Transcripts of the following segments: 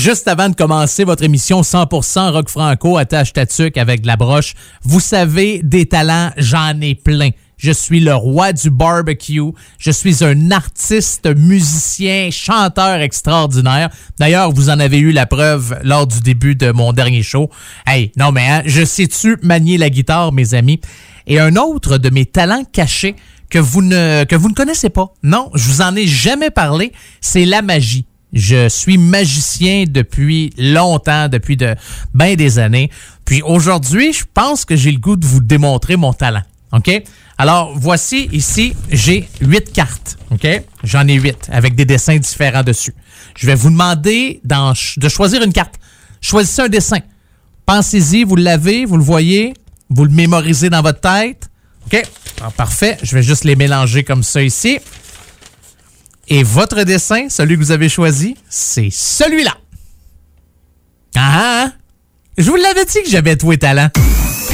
Juste avant de commencer votre émission 100% rock franco, attache ta avec de la broche, vous savez, des talents, j'en ai plein. Je suis le roi du barbecue. Je suis un artiste, musicien, chanteur extraordinaire. D'ailleurs, vous en avez eu la preuve lors du début de mon dernier show. Hey, non mais hein, je sais-tu manier la guitare, mes amis? Et un autre de mes talents cachés que vous ne que vous ne connaissez pas. Non, je vous en ai jamais parlé, c'est la magie. Je suis magicien depuis longtemps, depuis de bien des années. Puis aujourd'hui, je pense que j'ai le goût de vous démontrer mon talent. OK? Alors, voici ici, j'ai huit cartes. OK? J'en ai huit avec des dessins différents dessus. Je vais vous demander de choisir une carte. Choisissez un dessin. Pensez-y, vous l'avez, vous le voyez, vous le mémorisez dans votre tête. OK? parfait. Je vais juste les mélanger comme ça ici. Et votre dessin, celui que vous avez choisi, c'est celui-là. Ah, ah, ah! Je vous l'avais dit que j'avais tous les talents.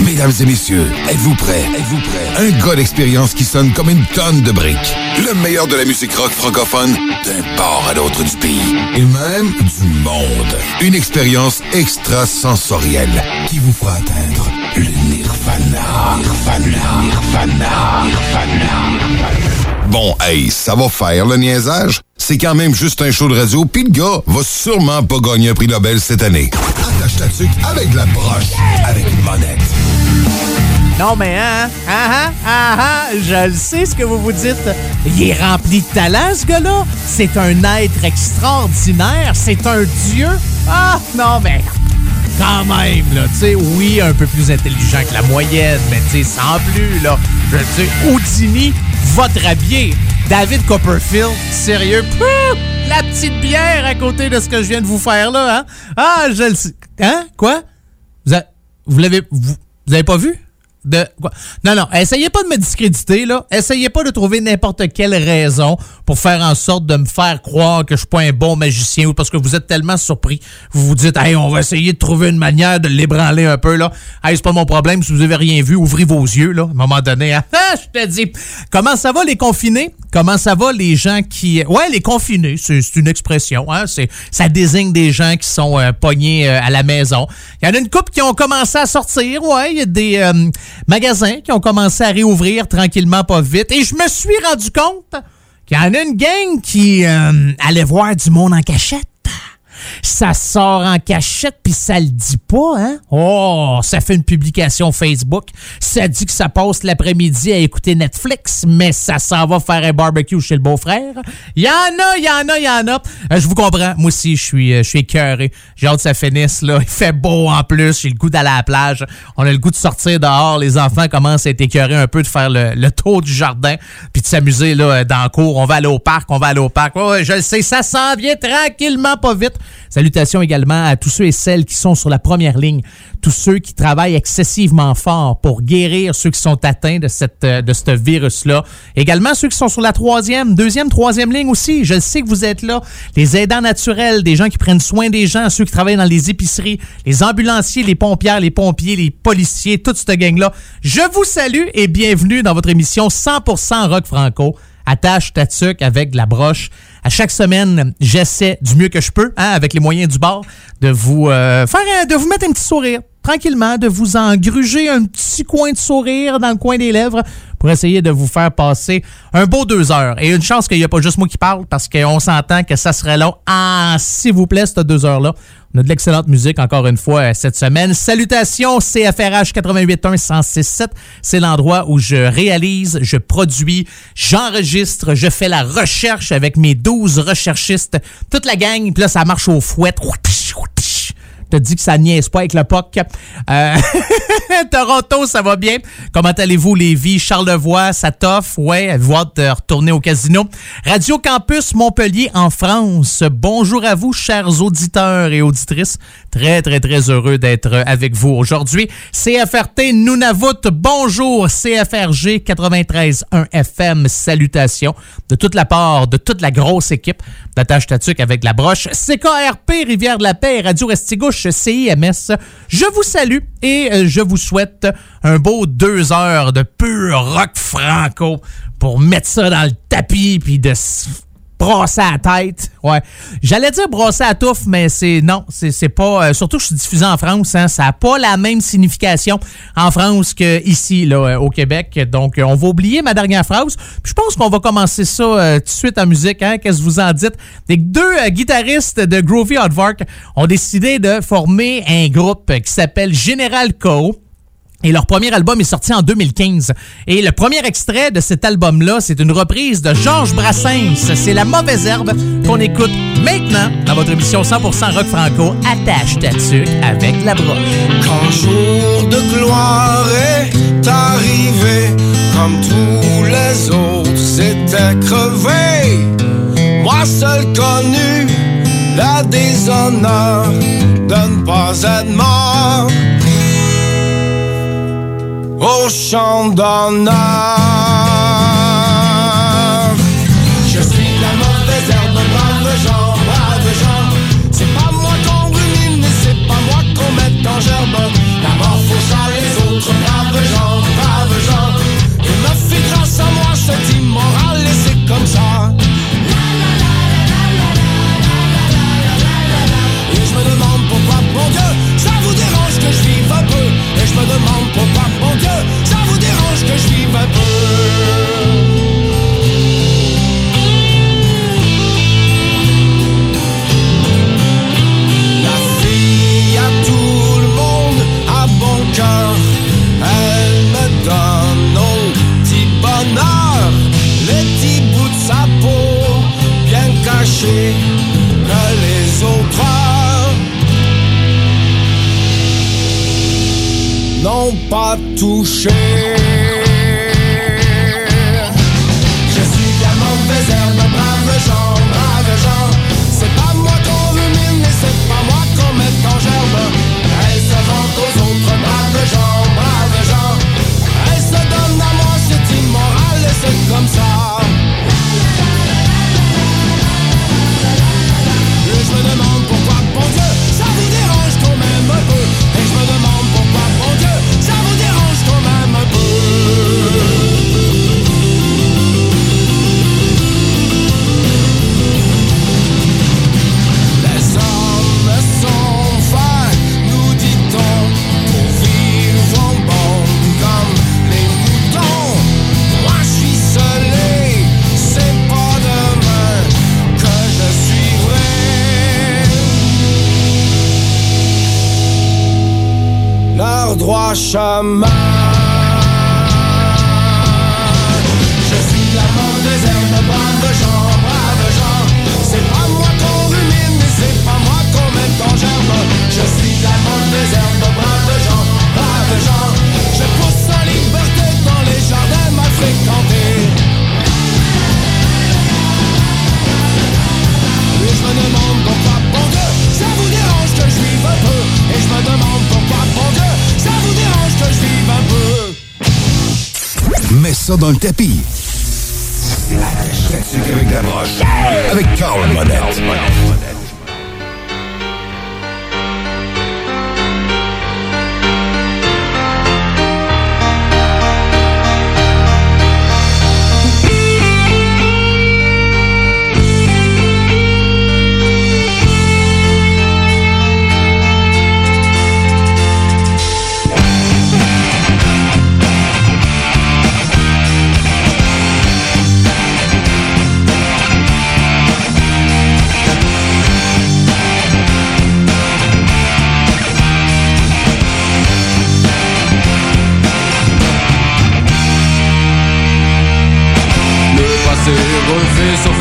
Mesdames et messieurs, êtes-vous prêts? Êtes-vous prêts? Un gars d'expérience qui sonne comme une tonne de briques. Le meilleur de la musique rock francophone d'un port à l'autre du pays. Et même du monde. Une expérience extrasensorielle qui vous fera atteindre le nirvana. Nirvana. Nirvana. Nirvana. Bon, hey, ça va faire le niaisage? C'est quand même juste un show de radio, pis le gars va sûrement pas gagner un prix Nobel cette année. Attache ta avec la broche, avec une monette. Non, mais hein, ah, ah, ah, je le sais ce que vous vous dites. Il est rempli de talent, ce gars-là. C'est un être extraordinaire. C'est un dieu. Ah, non, mais quand même, là, tu sais, oui, un peu plus intelligent que la moyenne, mais tu sais, sans plus, là. Je dire, Houdini, votre habillé. David Copperfield, sérieux, la petite bière à côté de ce que je viens de vous faire, là, hein? Ah, je le sais. Hein? Quoi? Vous, vous l'avez... Vous, vous avez pas vu? Non, non, essayez pas de me discréditer, là. Essayez pas de trouver n'importe quelle raison pour faire en sorte de me faire croire que je suis pas un bon magicien ou parce que vous êtes tellement surpris. Vous vous dites, hey, on va essayer de trouver une manière de l'ébranler un peu, là. Hey, c'est pas mon problème. Si vous avez rien vu, ouvrez vos yeux, là. À un moment donné, hein. ah, je te dis. Comment ça va, les confinés? Comment ça va, les gens qui. Ouais, les confinés, c'est une expression, hein. Ça désigne des gens qui sont euh, pognés euh, à la maison. Il y en a une couple qui ont commencé à sortir, ouais. Il y a des. Euh, magasins qui ont commencé à réouvrir tranquillement, pas vite. Et je me suis rendu compte qu'il y en a une gang qui euh, allait voir du monde en cachette ça sort en cachette puis ça le dit pas, hein? Oh, ça fait une publication Facebook. Ça dit que ça passe l'après-midi à écouter Netflix, mais ça s'en va faire un barbecue chez le beau-frère. Y en a, y en a, y en a. Euh, je vous comprends. Moi aussi, je suis, euh, je suis écœuré. J'ai hâte que ça finisse, là. Il fait beau en plus. J'ai le goût d'aller à la plage. On a le goût de sortir dehors. Les enfants commencent à être écœurés un peu de faire le, tour du jardin puis de s'amuser, là, dans le cours. On va aller au parc, on va aller au parc. Ouais, je le sais, ça s'en vient tranquillement, pas vite. Salutations également à tous ceux et celles qui sont sur la première ligne, tous ceux qui travaillent excessivement fort pour guérir ceux qui sont atteints de, euh, ce virus-là. Également ceux qui sont sur la troisième, deuxième, troisième ligne aussi. Je sais que vous êtes là. Les aidants naturels, des gens qui prennent soin des gens, ceux qui travaillent dans les épiceries, les ambulanciers, les pompières, les pompiers, les policiers, toute cette gang-là. Je vous salue et bienvenue dans votre émission 100% Rock Franco attache ta avec la broche. À chaque semaine, j'essaie du mieux que je peux, hein, avec les moyens du bord, de vous euh, faire, de vous mettre un petit sourire tranquillement, de vous engruger un petit coin de sourire dans le coin des lèvres pour essayer de vous faire passer un beau deux heures. Et une chance qu'il n'y a pas juste moi qui parle parce qu'on s'entend que ça serait long. Ah, s'il vous plaît, cette deux heures-là. On a de l'excellente musique encore une fois euh, cette semaine. Salutations CFRH 881 1067. C'est l'endroit où je réalise, je produis, j'enregistre, je fais la recherche avec mes 12 recherchistes. Toute la gang, puis là ça marche au fouet te dit que ça niaise pas avec le POC. Euh, Toronto, ça va bien. Comment allez-vous, Lévis? Charlevoix, ça t'offre? Ouais, avez de retourner au casino? Radio Campus Montpellier en France. Bonjour à vous, chers auditeurs et auditrices. Très, très, très heureux d'être avec vous aujourd'hui. CFRT Nunavut, bonjour. CFRG 93.1 FM, salutations de toute la part de toute la grosse équipe d'attache tatuc avec la broche. CKRP, Rivière de la Paix, Radio Restigouche, CIMS. Je vous salue et euh, je vous souhaite un beau deux heures de pur rock franco pour mettre ça dans le tapis puis de brasser à la tête. Ouais. J'allais dire brasser à touffe, mais c'est non, c'est pas. Euh, surtout que je suis diffusé en France, hein, ça n'a pas la même signification en France qu'ici, là, euh, au Québec. Donc, euh, on va oublier ma dernière phrase. je pense qu'on va commencer ça tout de suite en musique. Hein. Qu'est-ce que vous en dites? Les deux guitaristes de Groovy Hardvark ont décidé de former un groupe qui s'appelle General Co. Et leur premier album est sorti en 2015. Et le premier extrait de cet album-là, c'est une reprise de Georges Brassens. C'est La Mauvaise Herbe qu'on écoute maintenant dans votre émission 100% Rock Franco. Attache ta tuque avec la broche. Quand jour de gloire est arrivé, comme tous les autres s'étaient crevés, moi seul connu la déshonneur de ne pas être mort au champ d'honneur. Je Et je me demande pourquoi, bon Dieu, ça vous dérange que je vive un peu. La fille à tout le monde a bon cœur, elle me donne au petit bonheur, les petits bouts de sa peau bien cachés que les autres n'ont pas touché. Suivrai leur Mets ça dans le tapis. avec la broche. Avec Carl Monette.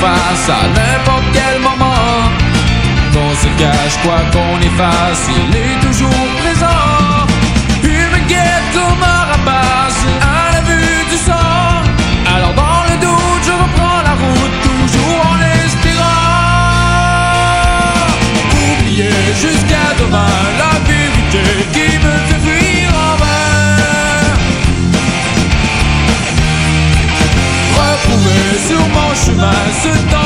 À n'importe quel moment. Qu'on se cache, quoi qu'on efface, il est toujours présent. Me guette comme un rapace à la vue du sang. Alors dans le doute, je reprends la route, toujours en espérant. Oublier jusqu'à demain la vérité qui chemin ce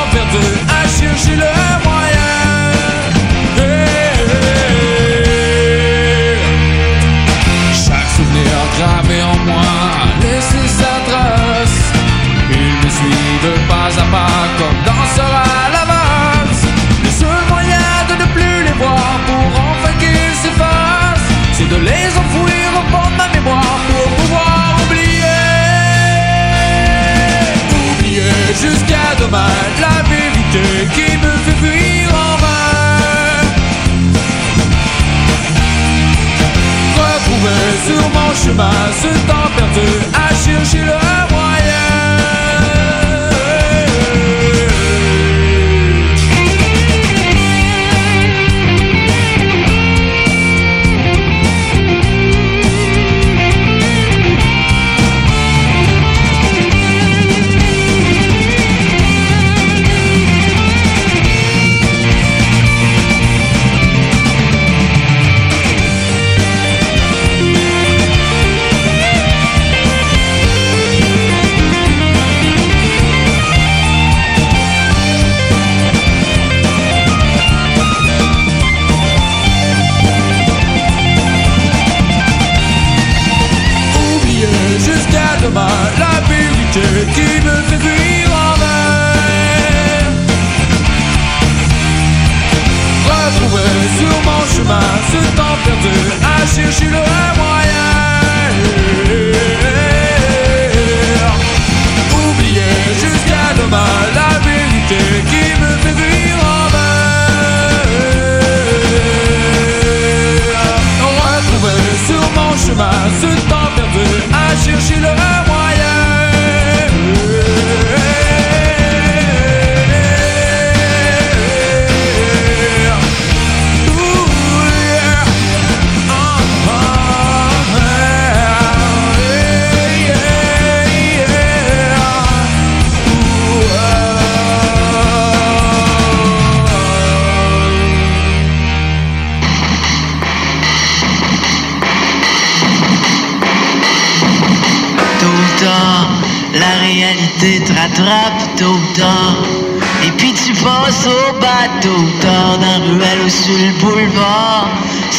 la vérité qui me fait fuir en vain. Retrouver sur mon chemin ce temps perdu à chercher le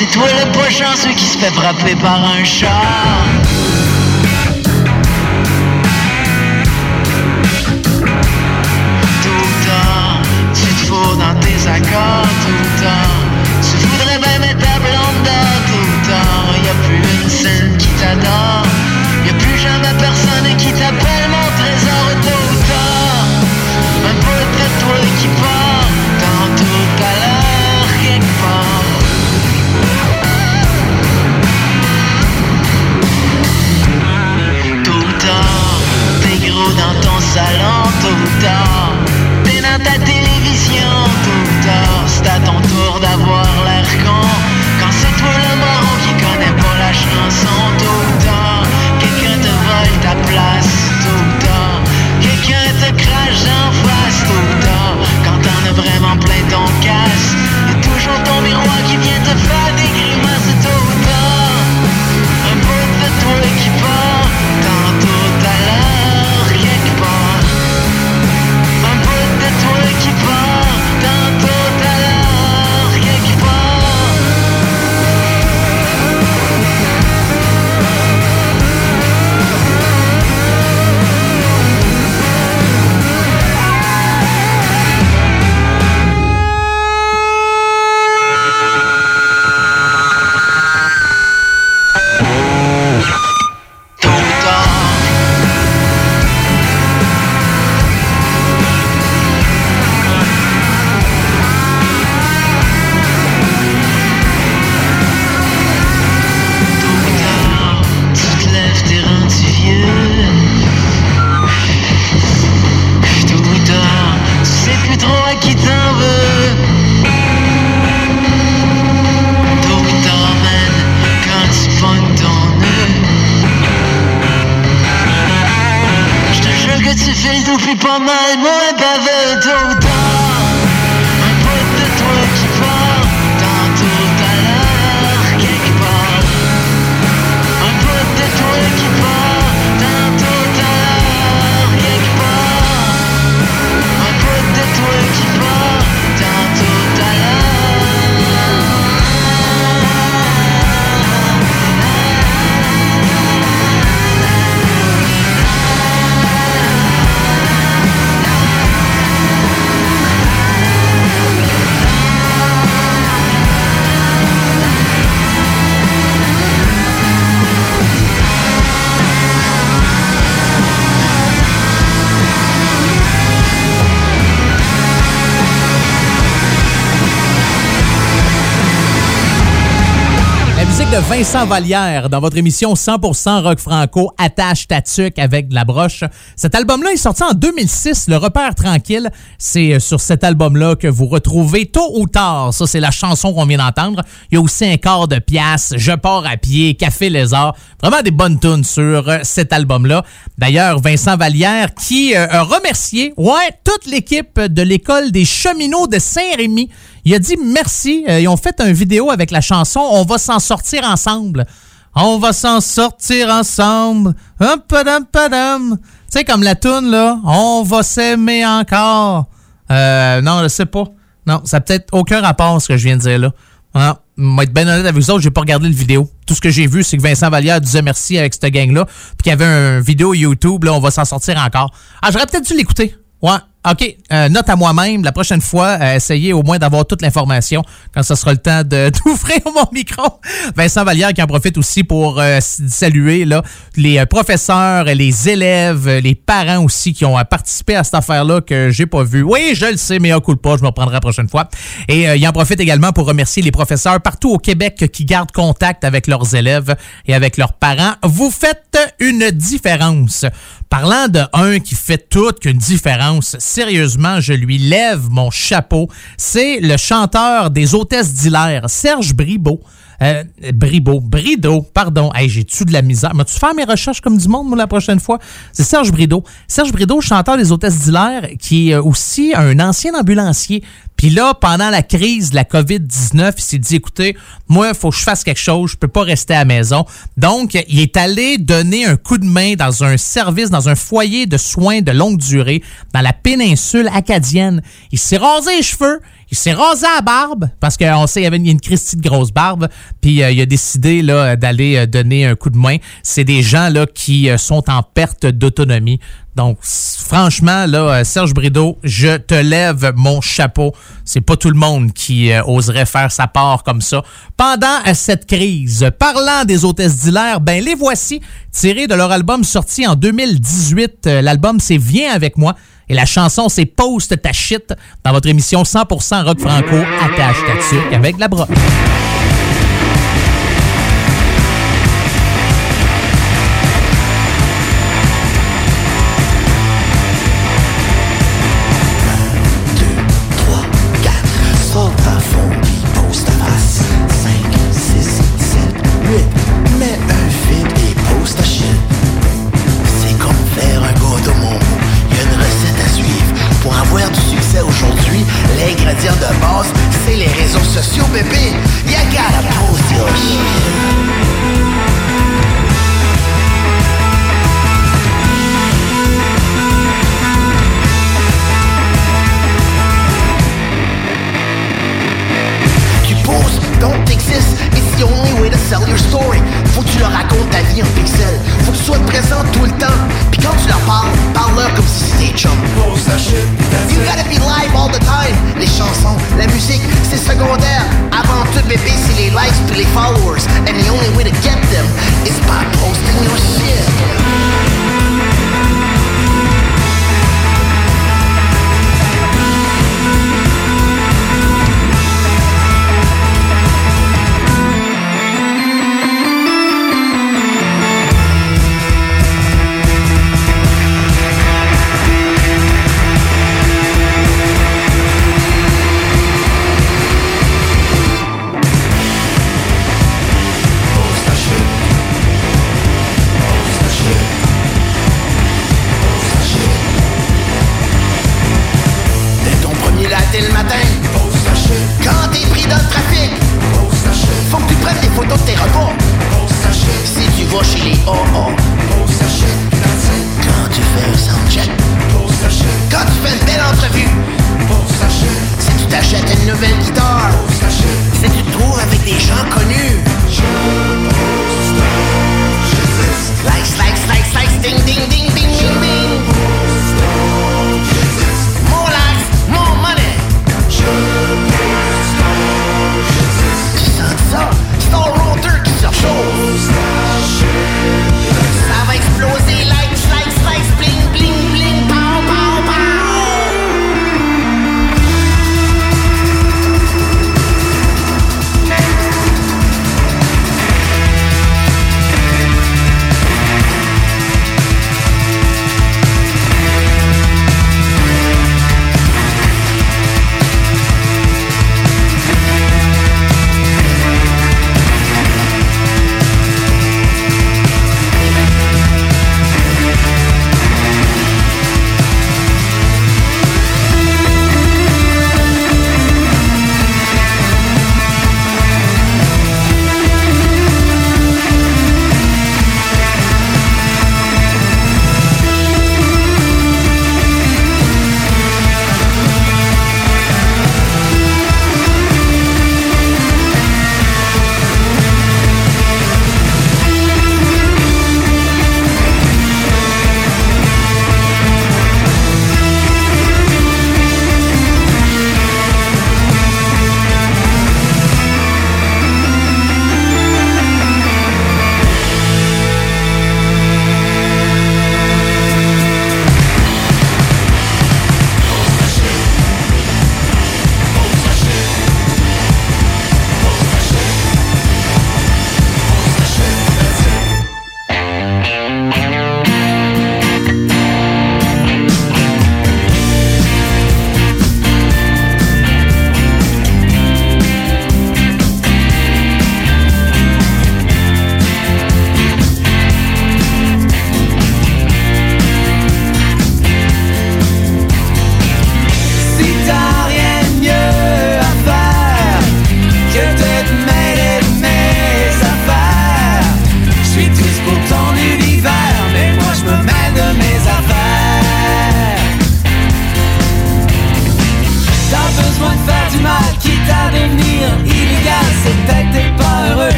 C'est toi le pas chanceux qui se fait frapper par un char. Vincent Vallière dans votre émission 100% rock franco attache ta avec de la broche. Cet album-là est sorti en 2006, Le repère tranquille. C'est euh, sur cet album-là que vous retrouvez tôt ou tard. Ça, c'est la chanson qu'on vient d'entendre. Il y a aussi un quart de pièce, Je pars à pied, Café Lézard. Vraiment des bonnes tunes sur euh, cet album-là. D'ailleurs, Vincent Vallière qui euh, a remercié, ouais, toute l'équipe de l'école des cheminots de Saint-Rémy il a dit merci. Euh, ils ont fait une vidéo avec la chanson On va s'en sortir ensemble. On va s'en sortir ensemble. Hum, padam, padam. Tu sais, comme la toune, là. On va s'aimer encore. Euh, non, je sais pas. Non, ça n'a peut-être aucun rapport ce que je viens de dire là. Ah, moi, être bien honnête avec vous autres, j'ai pas regardé le vidéo. Tout ce que j'ai vu, c'est que Vincent Vallière disait merci avec cette gang-là, puis qu'il y avait un vidéo YouTube, là, on va s'en sortir encore. Ah, j'aurais peut-être dû l'écouter. Ouais, OK, euh, note à moi-même, la prochaine fois, euh, essayez au moins d'avoir toute l'information quand ce sera le temps d'ouvrir mon micro. Vincent Vallière qui en profite aussi pour euh, saluer là, les professeurs, les élèves, les parents aussi qui ont participé à cette affaire-là que j'ai pas vu. Oui, je le sais, mais un coup pas, je me reprendrai la prochaine fois. Et il en profite également pour remercier les professeurs partout au Québec qui gardent contact avec leurs élèves et avec leurs parents. Vous faites une différence. Parlant de un qui fait toute qu'une différence, sérieusement, je lui lève mon chapeau. C'est le chanteur des hôtesses d'Hilaire, Serge Bribeau. Euh, Bribeau, Brideau, pardon. Hey, j'ai-tu de la misère? M'as-tu faire mes recherches comme du monde, moi, la prochaine fois? C'est Serge Brideau. Serge Brideau, chanteur des hôtesses d'Hilaire, qui est aussi un ancien ambulancier. Puis là, pendant la crise de la COVID-19, il s'est dit, écoutez, moi, il faut que je fasse quelque chose, je peux pas rester à la maison. Donc, il est allé donner un coup de main dans un service, dans un foyer de soins de longue durée dans la péninsule acadienne. Il s'est rasé les cheveux, il s'est rasé la barbe parce qu'on sait qu'il y avait une Christie de grosse barbe. Puis euh, il a décidé là d'aller euh, donner un coup de main. C'est des gens là qui euh, sont en perte d'autonomie. Donc franchement là, Serge Brideau, je te lève mon chapeau. C'est pas tout le monde qui oserait faire sa part comme ça pendant cette crise. Parlant des hôtesses d'Hilaire, ben les voici tirés de leur album sorti en 2018. L'album c'est Viens avec moi. Et la chanson, c'est Post ta shit dans votre émission 100% rock franco attache ta avec la broche.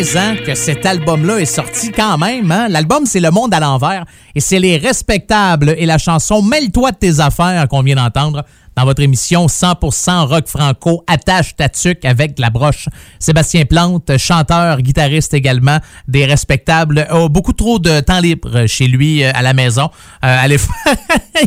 15 ans que cet album-là est sorti quand même. Hein? L'album, c'est Le Monde à l'envers et c'est Les Respectables et la chanson Mêle-toi de tes affaires qu'on vient d'entendre dans votre émission 100% rock franco, attache ta avec la broche. Sébastien Plante, chanteur, guitariste également, des respectables, a beaucoup trop de temps libre chez lui euh, à la maison. Euh,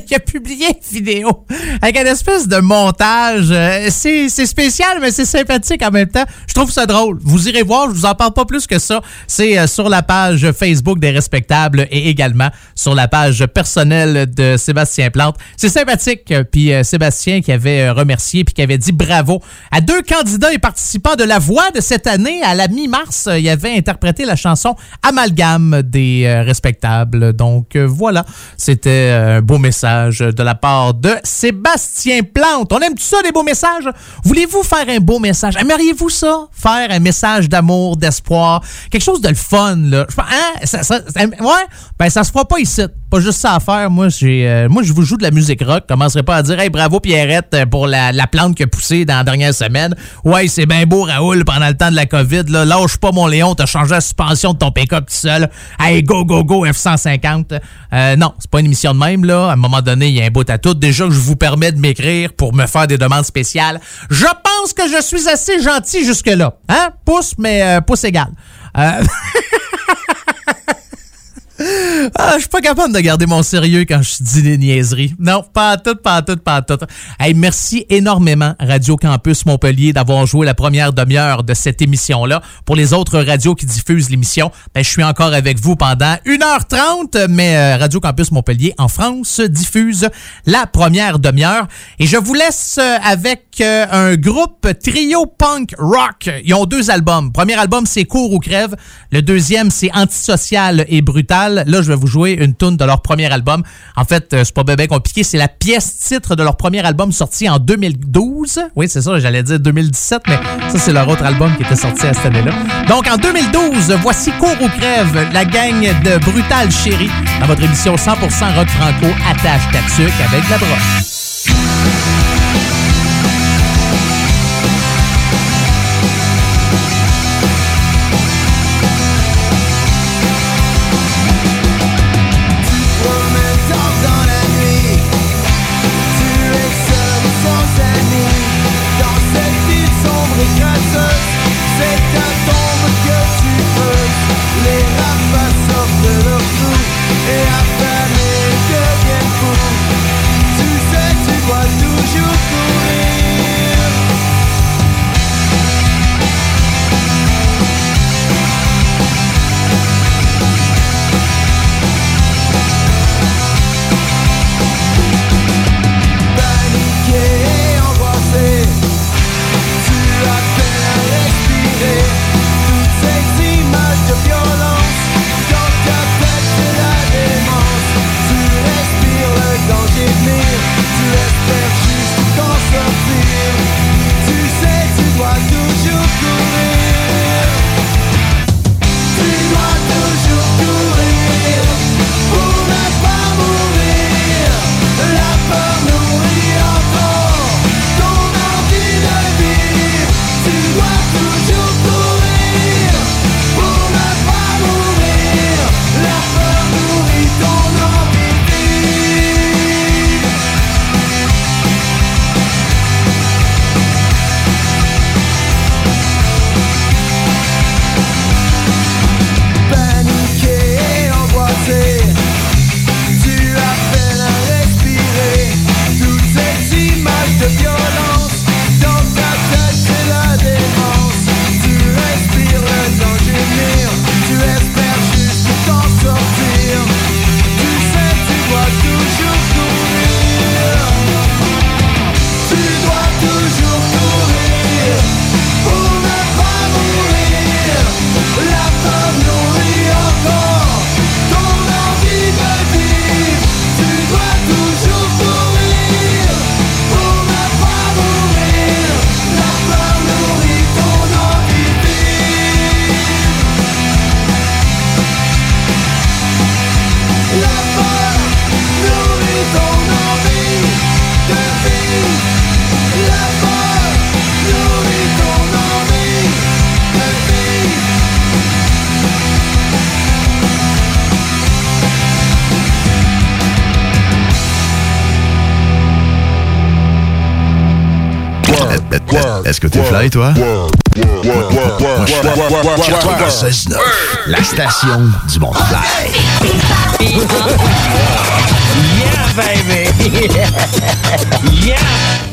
il a publié une vidéo avec une espèce de montage. Euh, c'est spécial, mais c'est sympathique en même temps. Je trouve ça drôle. Vous irez voir, je vous en parle pas plus que ça. C'est euh, sur la page Facebook des respectables et également sur la page personnelle de Sébastien Plante. C'est sympathique. Puis Sébastien qui avait euh, remercié puis qui avait dit bravo à deux candidats et participants de La Voix de cette année. À la mi-mars, euh, il avait interprété la chanson Amalgame des euh, respectables. Donc voilà, c'était un beau message de la part de Sébastien Plante. On aime tout ça, des beaux messages? Voulez-vous faire un beau message? Aimeriez-vous ça? Faire un message d'amour, d'espoir? Quelque chose de le fun, là? Hein? Ça, ouais? Ben, ça se fera pas ici. Pas juste ça à faire. Moi, j'ai, moi, je vous joue de la musique rock. Commencerai pas à dire, hey, bravo, Pierrette, euh, pour la, plante qui a poussé dans la dernière semaine. Ouais, c'est bien beau, Raoul, pendant le temps de la COVID. Là. Lâche pas, mon Léon, t'as changé la suspension de ton pick-up tout seul. Hey, go, go, go, F-150. Euh, non, c'est pas une émission de même, là. À un moment donné, il y a un bout à tout. Déjà je vous permets de m'écrire pour me faire des demandes spéciales. Je pense que je suis assez gentil jusque-là. Hein? Pouce, mais euh, pouce égal. Euh... Ah, je suis pas capable de garder mon sérieux quand je dis des niaiseries. Non, pas tout, pas tout, pas tout. Hey, merci énormément Radio Campus Montpellier d'avoir joué la première demi-heure de cette émission-là. Pour les autres radios qui diffusent l'émission, ben, je suis encore avec vous pendant 1h30, mais euh, Radio Campus Montpellier en France diffuse la première demi-heure. Et je vous laisse euh, avec euh, un groupe trio punk rock. Ils ont deux albums. premier album, c'est Cours ou crève. Le deuxième, c'est Antisocial et Brutal. Là, je vais vous jouer une tune de leur premier album. En fait, euh, c'est pas bébé compliqué. C'est la pièce titre de leur premier album sorti en 2012. Oui, c'est ça, j'allais dire 2017, mais ça, c'est leur autre album qui était sorti à cette année-là. Donc, en 2012, voici Cours ou crève, la gang de Brutal Chéri dans votre émission 100% rock franco attache ta avec la broche. Fly, toi? La station du monde fly. yeah, baby! yeah!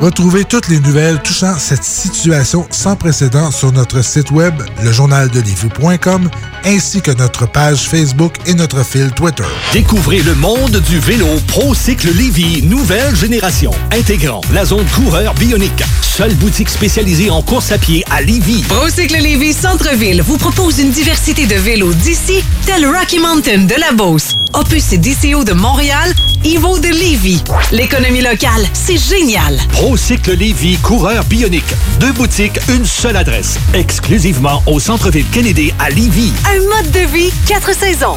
Retrouvez toutes les nouvelles touchant cette situation sans précédent sur notre site web, lejournaldelivy.com, ainsi que notre page Facebook et notre fil Twitter. Découvrez le monde du vélo ProCycle Lévy, nouvelle génération, intégrant la zone coureur bionique. Seule boutique spécialisée en course à pied à Lévy. ProCycle Lévy Centre-Ville vous propose une diversité de vélos d'ici, tel Rocky Mountain de la Beauce, Opus et DCO de Montréal, Evo de Lévy. L'économie locale, c'est génial. ProCycle Lévy, coureur bionique. Deux boutiques, une seule adresse. Exclusivement au centre-ville Kennedy à Lévy. Un mode de vie, quatre saisons.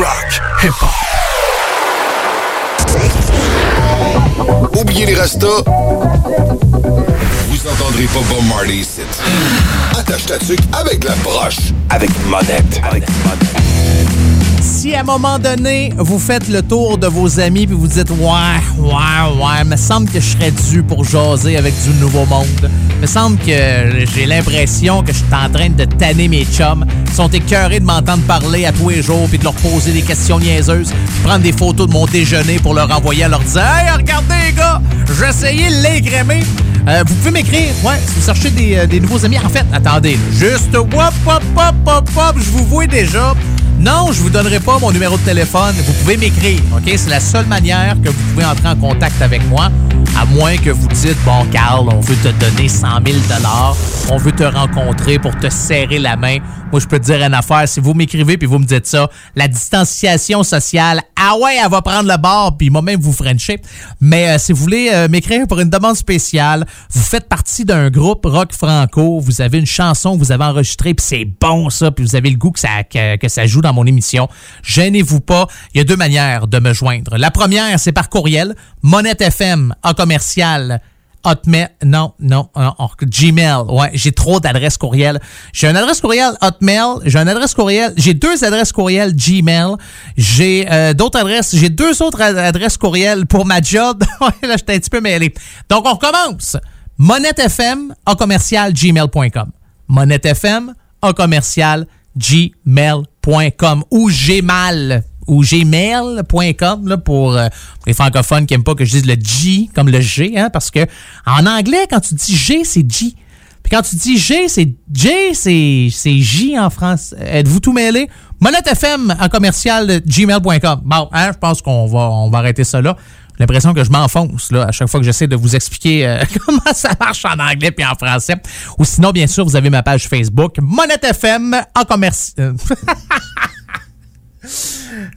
rock, hip-hop. Oubliez les rastas. Vous entendrez pas Bob Marley ici. Attache ta tuque avec la broche. Avec monette. Avec monette. Si à un moment donné, vous faites le tour de vos amis puis vous dites Ouais, ouais, ouais, me semble que je serais dû pour jaser avec du nouveau monde. Me semble que j'ai l'impression que je suis en train de tanner mes chums. Ils sont écœurés de m'entendre parler à tous les jours puis de leur poser des questions niaiseuses, prendre des photos de mon déjeuner pour leur envoyer à leur dire Hey, regardez les gars, j'ai essayé de l'écrémer. Euh, vous pouvez m'écrire, ouais, si vous cherchez des, euh, nouveaux amis. En fait, attendez, juste wop, wop, wop, wop, wop, je vous vois déjà. Non, je vous donnerai pas mon numéro de téléphone. Vous pouvez m'écrire, OK? C'est la seule manière que vous pouvez entrer en contact avec moi, à moins que vous dites, bon, Carl, on veut te donner 100 000 on veut te rencontrer pour te serrer la main. Moi, je peux te dire une affaire. Si vous m'écrivez puis vous me dites ça, la distanciation sociale, ah ouais, elle va prendre le bord puis moi-même vous frencher. Mais euh, si vous voulez euh, m'écrire pour une demande spéciale, vous faites partie d'un groupe rock franco, vous avez une chanson que vous avez enregistrée puis c'est bon ça, puis vous avez le goût que ça, que ça joue dans mon émission, gênez-vous pas. Il y a deux manières de me joindre. La première, c'est par courriel, monettefm en commercial Hotmail, non, non, non, Gmail, ouais, j'ai trop d'adresses courriel. J'ai une adresse courriel Hotmail, j'ai une adresse courriel, j'ai deux adresses courriel Gmail, j'ai euh, d'autres adresses, j'ai deux autres adresses courriel pour ma job. là, j'étais un petit peu mêlé. Donc, on recommence. MonetteFM en commercial gmail.com. MonetteFM en commercial ou Gmail ou gmail.com euh, pour, les francophones qui n'aiment pas que je dise le G comme le G, hein, parce que en anglais, quand tu dis G, c'est G. Puis quand tu dis G, c'est J, c'est J en France. Êtes-vous tout mêlé? Monette FM en commercial gmail.com. Bon, hein, je pense qu'on va, on va arrêter ça là. L'impression que je m'enfonce là, à chaque fois que j'essaie de vous expliquer euh, comment ça marche en anglais puis en français. Ou sinon, bien sûr, vous avez ma page Facebook, Monette FM en commercial.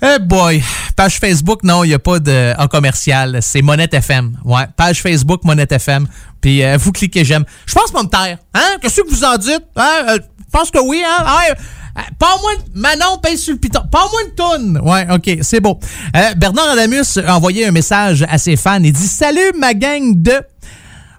Eh boy, page Facebook, non, il n'y a pas de en commercial. C'est Monette FM. Ouais, page Facebook, Monette FM. Puis euh, vous cliquez j'aime. Je pense pas me taire. Hein? Qu'est-ce que vous en dites? Hein? Euh, je pense que oui, hein? Euh, pas moins de... Manon paye sur le piton. Pas moins de tonnes. Ouais, OK, c'est beau. Bernard Adamus a envoyé un message à ses fans. Il dit « Salut ma gang de... »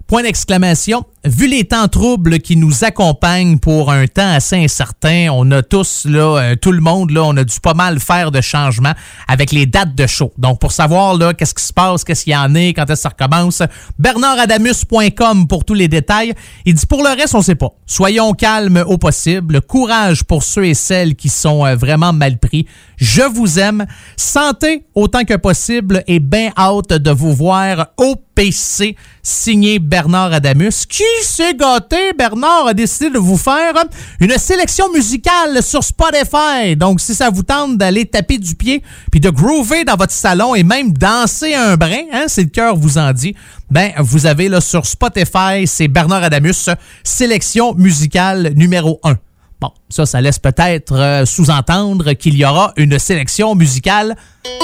Point d'exclamation. Vu les temps troubles qui nous accompagnent pour un temps assez incertain, on a tous, là, euh, tout le monde, là, on a dû pas mal faire de changements avec les dates de show. Donc, pour savoir, là, qu'est-ce qui se passe, qu'est-ce qu'il y en est, quand est-ce que ça recommence, bernardadamus.com pour tous les détails. Il dit, pour le reste, on sait pas. Soyons calmes au possible. Courage pour ceux et celles qui sont euh, vraiment mal pris. Je vous aime. Santé autant que possible et bien hâte de vous voir au PC signé Bernard Adamus. Qui s'est gâté? Bernard a décidé de vous faire une sélection musicale sur Spotify. Donc, si ça vous tente d'aller taper du pied puis de groover dans votre salon et même danser un brin, hein, si le cœur vous en dit, ben, vous avez là sur Spotify, c'est Bernard Adamus, sélection musicale numéro 1. Bon, ça, ça laisse peut-être euh, sous-entendre qu'il y aura une sélection musicale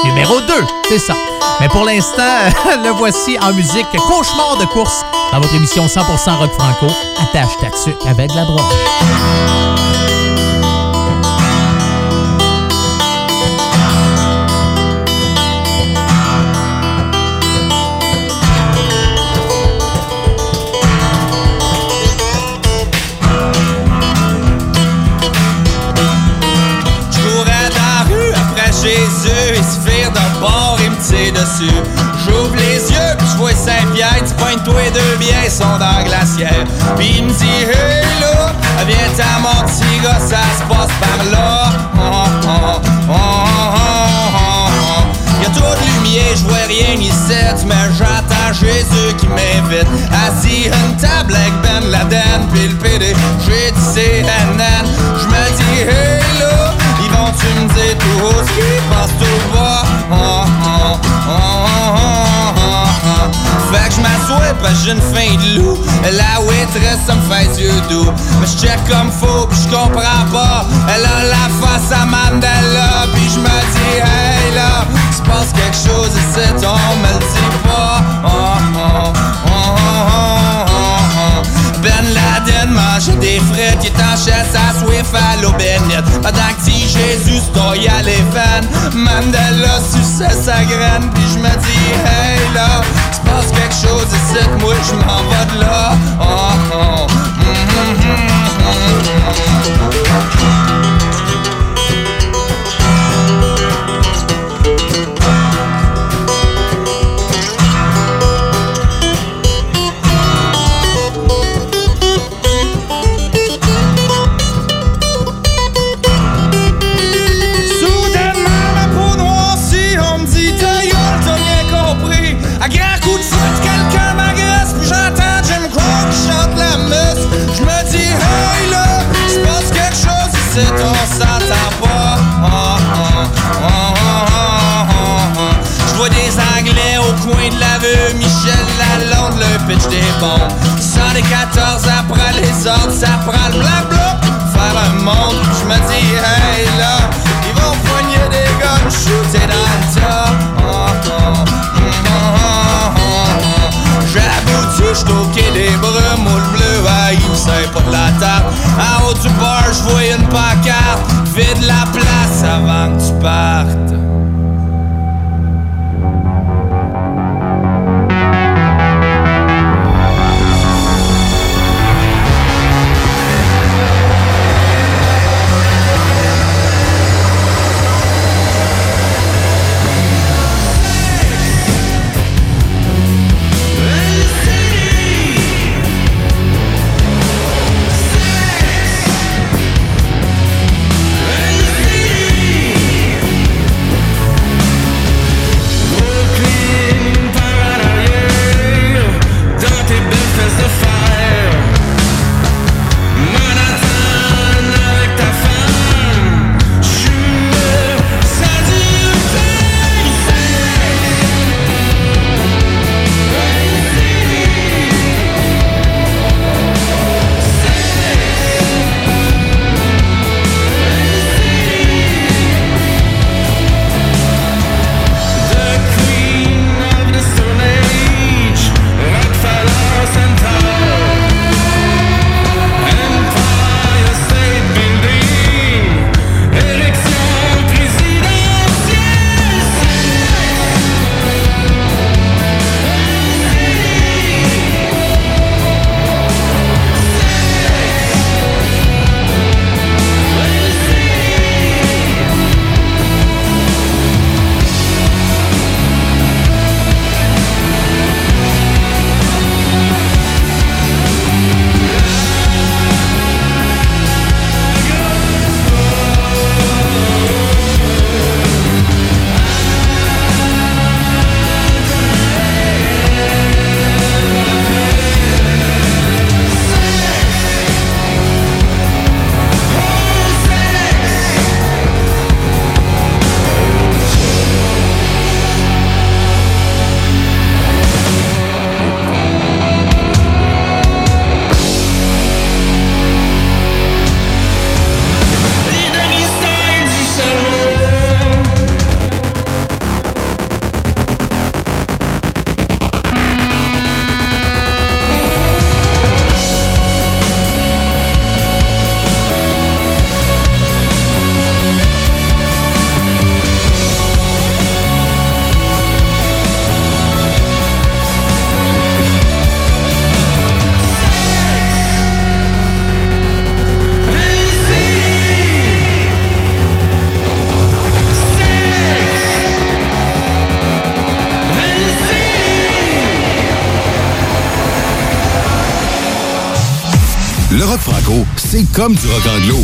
numéro 2. C'est ça. Mais pour l'instant, le voici en musique Cauchemar de course dans votre émission 100% rock franco. Attache ta tuque avec la broche. J'ouvre les yeux, puis je vois Saint-Pierre, tu pointes toi et deux biens sont dans la glacière. Puis il me dit, hey là, viens à mon petit gars, ça se passe par là. Oh, oh. Y'a trop de lumière, je vois rien ici, mais j'attends Jésus qui m'invite. Assis à une table avec Ben Laden, puis le PD, j'ai dit c'est. Je me dis, hey là, vont-tu me dire tout ce qui passe tout bas? Oh, oh. Fait que je m'assois parce j'ai une faim de loup La waitress ça me fait yeux doux Mais je check comme faux pis je comprends pas Elle a la face à Mandela Puis je me dis hey là Se passe quelque chose ici on me le dit pas mangeait des frites, il chaise à bénite. Pendant que si Jésus stoye à les fans, Mandela suçait sa graine, puis je me dis, hey là, se passe quelque chose ici, moi je m'en vais de là. Oh, oh. Je vois des Anglais au coin de la rue, Michel Lalonde, le pitch des bombes. 114 après les ordres, ça prend le blabla. Faire un monde, je me dis, hey là, ils vont poigner des guns, shooter dans le. J'aboutis, j'suis des brumes, moule bleu, ah, il pas de la table. En haut du bar, j'vois une pancarte, vide la place avant que tu partes. Comme du rock anglo,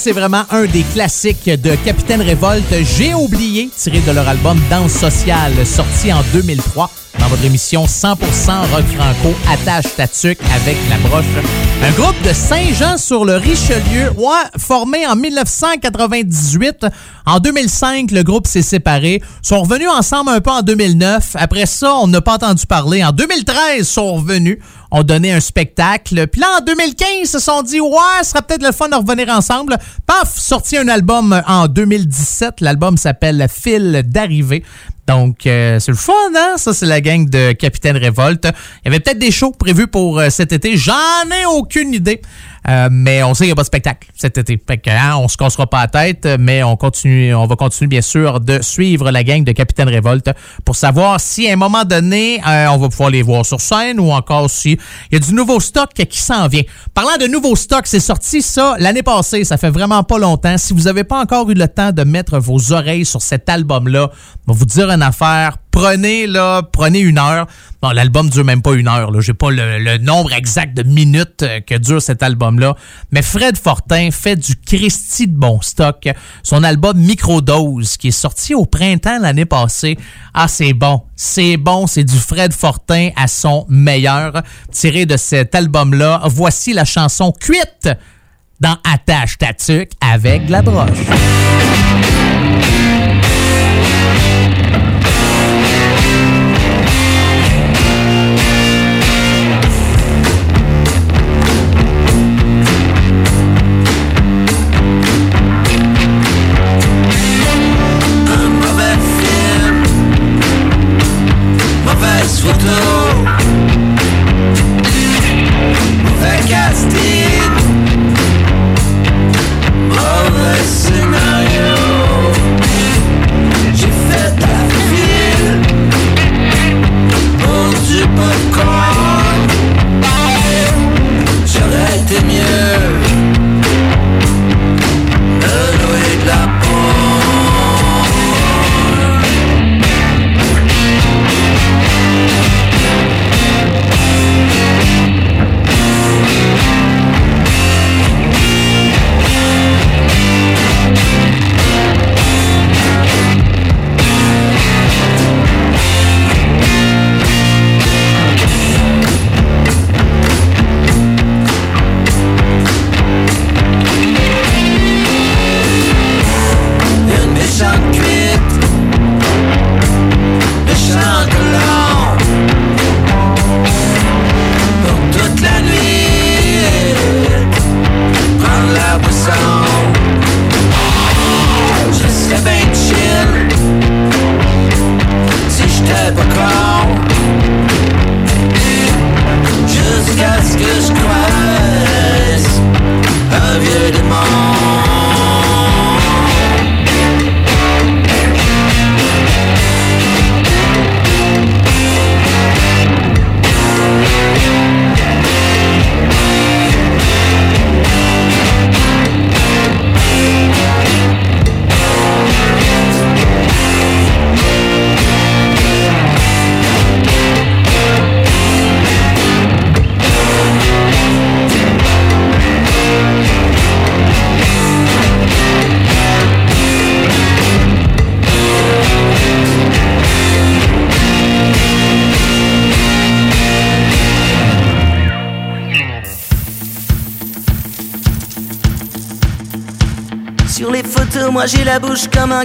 c'est vraiment un des classiques de Capitaine Révolte. J'ai oublié, tiré de leur album Danse sociale, sorti en 2003 dans votre émission 100% rock franco, attache ta avec la broche. Un groupe de Saint-Jean sur le Richelieu, formé en 1998. En 2005, le groupe s'est séparé. Ils sont revenus ensemble un peu en 2009. Après ça, on n'a pas entendu parler. En 2013, ils sont revenus ont donné un spectacle. Puis là, en 2015, ils se sont dit, ouais, ce serait peut-être le fun de revenir ensemble. Paf, sorti un album en 2017. L'album s'appelle Fil d'arrivée. Donc, euh, c'est le fun, hein? Ça, c'est la gang de Capitaine Révolte. Il y avait peut-être des shows prévus pour euh, cet été. J'en ai aucune idée. Euh, mais on sait qu'il n'y a pas de spectacle cet été. Fait que, hein, on se cassera pas la tête, mais on continue, on va continuer, bien sûr, de suivre la gang de Capitaine Révolte pour savoir si, à un moment donné, euh, on va pouvoir les voir sur scène ou encore si il y a du nouveau stock qui s'en vient. Parlant de nouveau stock, c'est sorti ça l'année passée. Ça fait vraiment pas longtemps. Si vous n'avez pas encore eu le temps de mettre vos oreilles sur cet album-là, je vais vous dire une affaire. Prenez, là, prenez une heure. Bon, l'album dure même pas une heure, là. J'ai pas le, le nombre exact de minutes euh, que dure cet album-là. Mais Fred Fortin fait du Christie de bon stock. Son album Microdose, qui est sorti au printemps l'année passée. Ah, c'est bon. C'est bon. C'est du Fred Fortin à son meilleur. Tiré de cet album-là, voici la chanson Cuite dans Attache Tatuc avec la broche.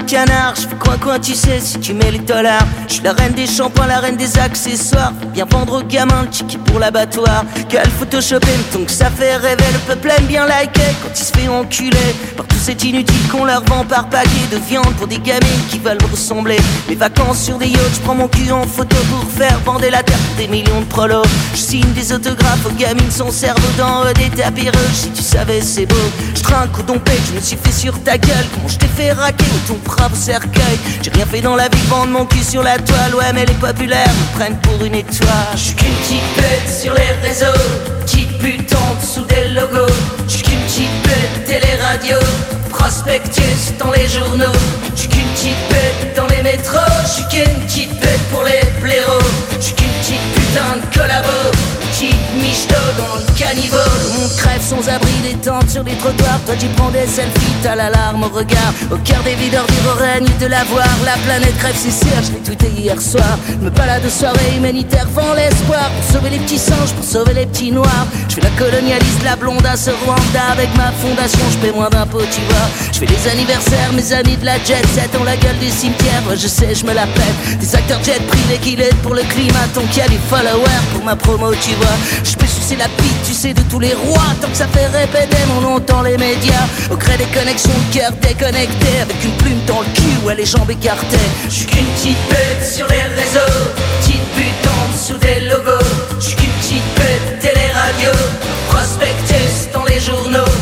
Je fais coin coin, tu sais, si tu mets les dollars? Je suis la reine des shampoings, la reine des accessoires. Faut bien vendre aux gamins le ticket pour l'abattoir. Quel photoshopé, donc ça fait rêver. Le peuple aime bien liker quand il se fait enculer. Cet inutile qu'on leur vend par paquet de viande pour des gamines qui veulent ressembler. Mes vacances sur des yachts, je prends mon cul en photo pour faire bander la terre pour des millions de prolos. Je signe des autographes aux gamines, son cerveau dans eux, des tapis rouges. Si tu savais, c'est beau. Je trinque au dompé, je me suis fait sur ta gueule. Comment je t'ai fait raquer au ton brave cercueil? J'ai rien fait dans la vie, vendre mon cul sur la toile. Ouais, mais les populaires me prennent pour une étoile. Je suis qu'une petite bête sur les réseaux. Petite pute en dessous des logos. Je suis qu'une petite bête télé-radio. Prospectus dans les journaux. Je suis qu'une petite bête dans les métros. Je suis qu'une petite bête pour les blaireaux. Je suis qu'une petite putain de collabo. Petite michto dans le caniveau. Le monde crève sans abri des tentes sur les trottoirs. Toi tu prends des selfies, t'as l'alarme au regard. Au cœur des videurs du règne de la voir. La planète crève, c'est sûr, je l'ai tweeté hier soir. Me balade de soirée humanitaire, vend l'espoir. Pour sauver les petits singes, pour sauver les petits noirs. Je fais la colonialiste, la blonde à ce Rwanda. Avec ma fondation, je paie moins d'impôts, tu vois. Je fais les anniversaires, mes amis de la jet set ont la gueule des cimetières. Ouais, je sais, je me la pète. Des acteurs jet privés qui l'aident pour le climat. A des followers pour ma promo, tu vois. Je peux sucer la bite, tu sais, de tous les rois. Tant que ça fait répéter mon nom dans les médias. Au gré des connexions de cœur déconnectées. Avec une plume dans le cul, ouais, les jambes écartées. Je suis qu'une petite bête sur les réseaux. Petite pute en dessous des logos. Je suis qu'une petite bête télé-radio. Prospectus dans les journaux.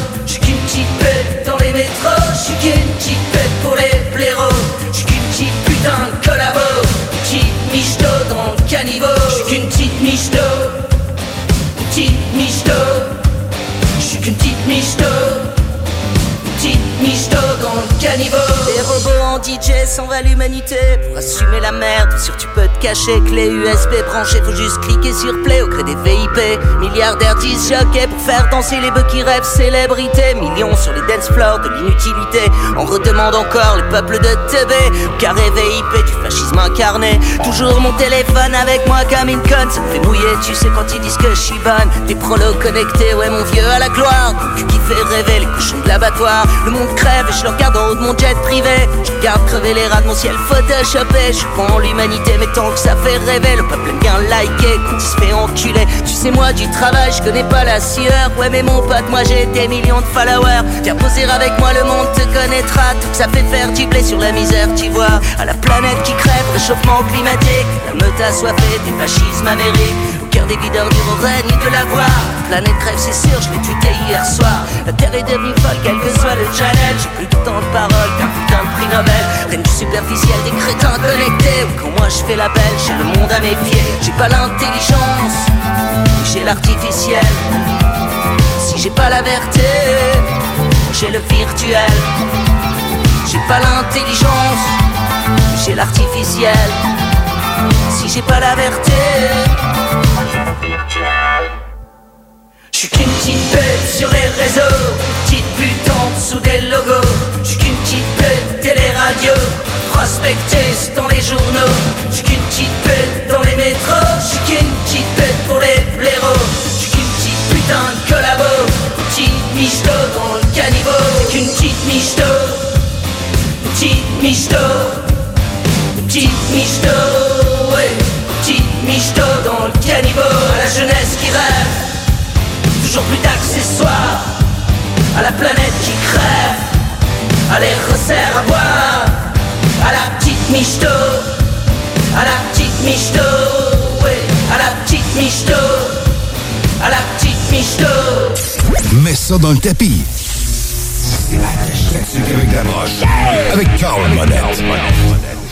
DJ s'en va l'humanité. Pour assumer la merde, sûr tu peux te cacher. Clé USB branchée, faut juste cliquer sur play au gré des VIP. Milliardaires disent jockey pour faire danser les bœufs qui rêvent célébrité. Millions sur les dance floors de l'inutilité. On redemande encore le peuple de TB. Carré VIP du fascisme incarné. Toujours mon téléphone avec moi comme une. Ça me fait mouiller, tu sais quand ils disent que je suis bonne. Des prolos connectés, ouais mon vieux à la gloire. Qui fait rêver les cochons de l'abattoir. Le monde crève et je le regarde en haut de mon jet privé. Regarde crever les rats de mon ciel photoshopé. Je pour l'humanité, mais tant que ça fait rêver, le peuple aime bien liker quand il se fait enculer. Tu sais, moi du travail, je connais pas la sueur. Ouais, mais mon pote, moi j'ai des millions de followers. Viens poser avec moi, le monde te connaîtra. Tout que ça fait faire du blé sur la misère, tu vois. À la planète qui crève, réchauffement climatique. La meute assoiffée des fascismes amériques. Cœur des guideurs du règne de la voix. La planète crève, c'est sûr, je l'ai tweeté hier soir. La terre est devenue folle, quel que soit le challenge. J'ai plus de temps de parole qu'un putain de prix Nobel. Reine du superficiel, des crétins connectés. Quand moi je fais la belle, j'ai le monde à mes pieds. J'ai pas l'intelligence, j'ai l'artificiel. Si j'ai pas la verté, j'ai le virtuel. J'ai pas l'intelligence, j'ai l'artificiel. Si j'ai pas la verté, J'suis qu'une petite pute sur les réseaux, petite pute en dessous des logos. J'suis qu'une petite pute télé-radio, prospectus dans les journaux. J'suis qu'une petite pute dans les métros, j'suis qu'une petite pute pour les blaireaux. J'suis qu'une petite putain de collabo, petite michto dans le caniveau. Qu'une petite michto, petite michto, petite michto, ouais. Petite michto dans le caniveau, à la jeunesse qui rêve toujours plus d'accessoires à la planète qui crève, à les resserre à boire, à la petite michto, à la petite michto, ouais, à la petite michto, à la petite michto. Mets ça dans le tapis. C'est la avec la broche. Avec Carl Monette.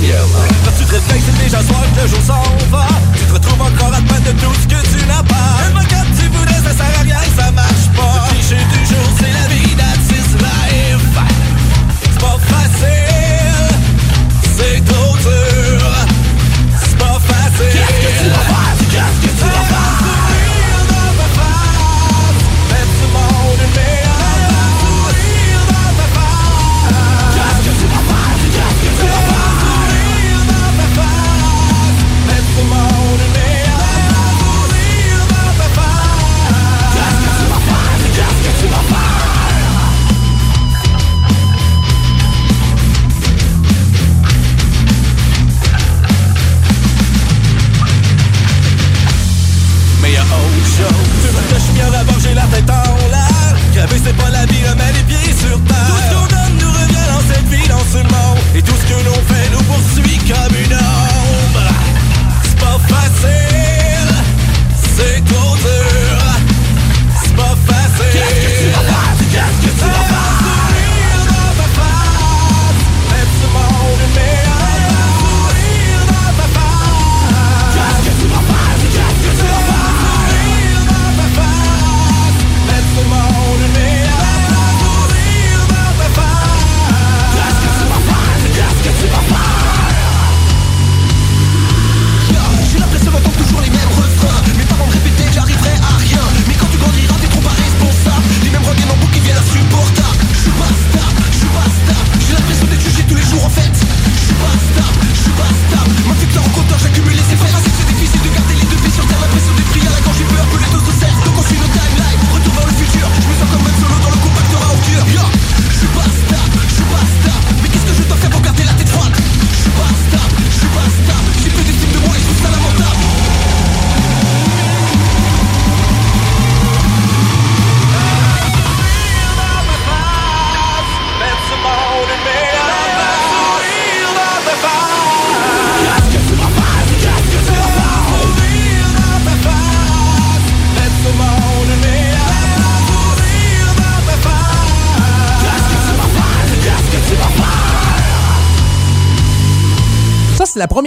Premièrement, quand tu te réveilles, c'est déjà soir que le jour s'en va. Tu te retrouves encore à peine de tout ce que tu n'as pas. Une que tu voudrais, ça sert à rien, ça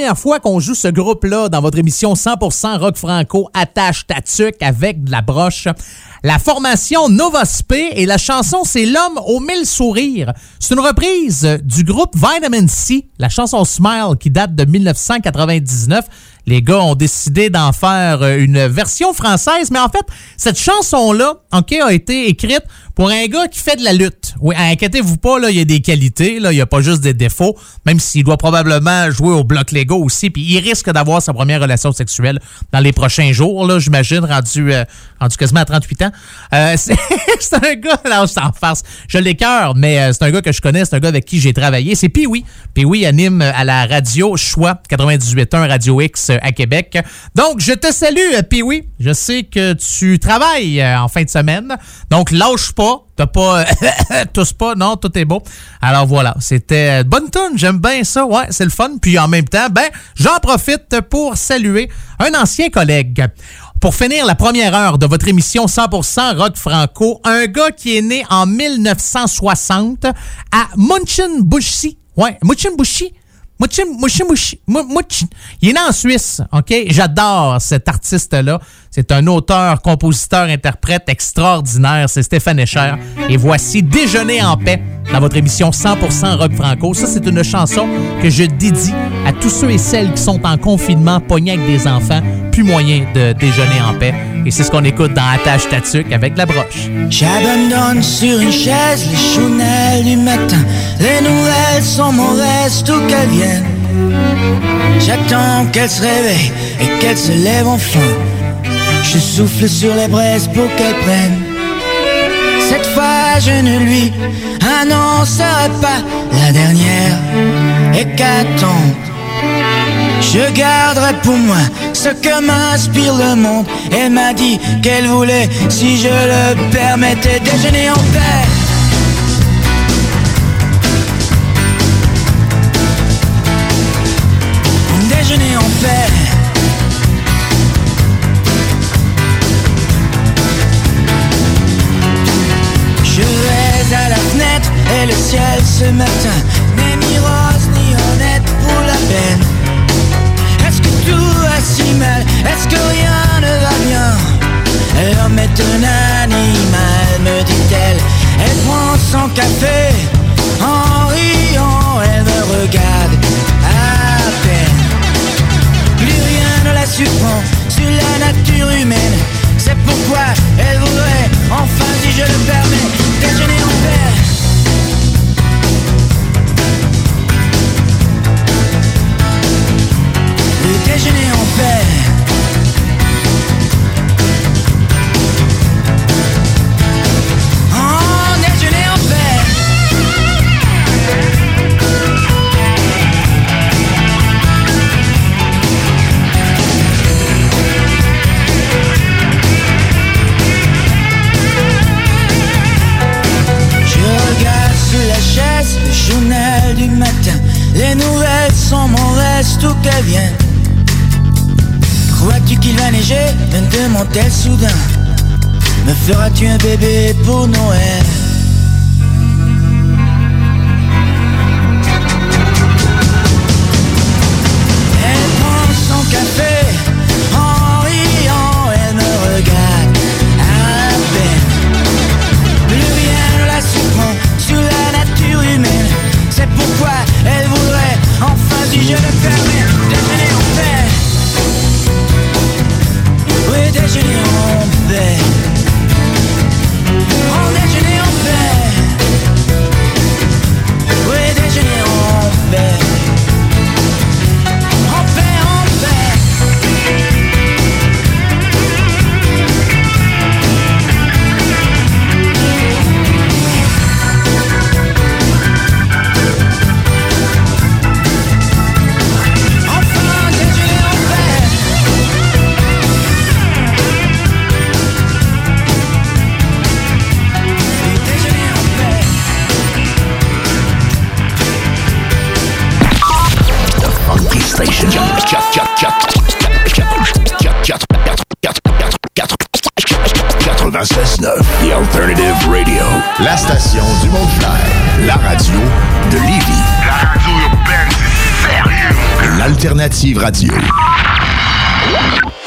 première fois qu'on joue ce groupe-là dans votre émission 100% rock franco attache tatuc avec de la broche. La formation Nova Spé et la chanson c'est L'homme aux mille sourires. C'est une reprise du groupe Vitamin C, la chanson Smile qui date de 1999. Les gars ont décidé d'en faire une version française, mais en fait, cette chanson-là, OK, a été écrite pour un gars qui fait de la lutte. Oui, inquiétez-vous pas, là, il y a des qualités, là, il n'y a pas juste des défauts, même s'il doit probablement jouer au bloc Lego aussi, puis il risque d'avoir sa première relation sexuelle dans les prochains jours, là, j'imagine, rendu, euh, rendu quasiment à 38 ans. Euh, c'est un gars, là, je t'en farce, je l'écœure, mais euh, c'est un gars que je connais, c'est un gars avec qui j'ai travaillé, c'est Pee-Wee. Pee-Wee anime à la radio Choix 98.1 Radio X à Québec. Donc, je te salue, Pee-Wee. Je sais que tu travailles en fin de semaine, donc lâche pas. T'as pas... tous pas, non, tout est beau. Alors voilà, c'était euh, bonne tune, j'aime bien ça, ouais, c'est le fun. Puis en même temps, ben, j'en profite pour saluer un ancien collègue. Pour finir la première heure de votre émission 100% rock franco, un gars qui est né en 1960 à Munchenbushi. Ouais, Munchenbushi. Muchin, Muchin, Muchin, Mu- Muchin. Il est né en Suisse, OK? J'adore cet artiste-là. C'est un auteur, compositeur, interprète extraordinaire. C'est Stéphane Escher. Et voici Déjeuner en paix dans votre émission 100% rock franco. Ça, c'est une chanson que je dédie à tous ceux et celles qui sont en confinement, pognés avec des enfants, plus moyen de déjeuner en paix. Et c'est ce qu'on écoute dans Attache Tatuc avec la broche. J'abandonne sur une chaise les chounelles du matin. Les nouvelles sont mauvaises, tout qu'elles viennent. J'attends qu'elle se réveille et qu'elle se lève enfin. Je souffle sur les braises pour qu'elle prenne. Cette fois, je ne lui annoncerai pas la dernière hécatombe. Je garderai pour moi ce que m'inspire le monde. Elle m'a dit qu'elle voulait, si je le permettais, déjeuner en paix.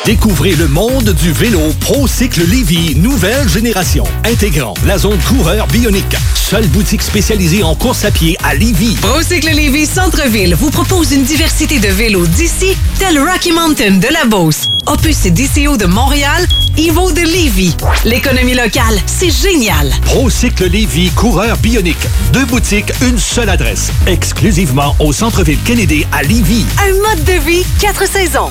Découvrez le monde du vélo ProCycle Lévy, nouvelle génération, intégrant la zone coureur bionique. Seule boutique spécialisée en course à pied à Lévy. Procycle Lévy Centre-Ville vous propose une diversité de vélos d'ici, tel Rocky Mountain de la Beauce, Opus et DCO de Montréal, Evo de Lévy. L'économie locale, c'est génial. ProCycle Lévy, coureur bionique. Deux boutiques, une seule adresse. Exclusivement au centre-ville Kennedy à Lévy. Un mode de vie, quatre saisons.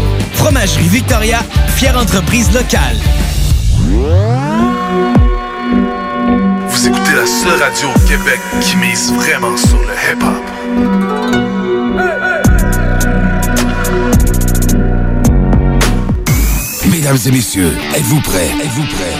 Fromagerie Victoria, fière entreprise locale. Vous écoutez la seule radio au Québec qui mise vraiment sur le hip-hop. Mesdames et messieurs, êtes-vous prêts? Êtes-vous prêts?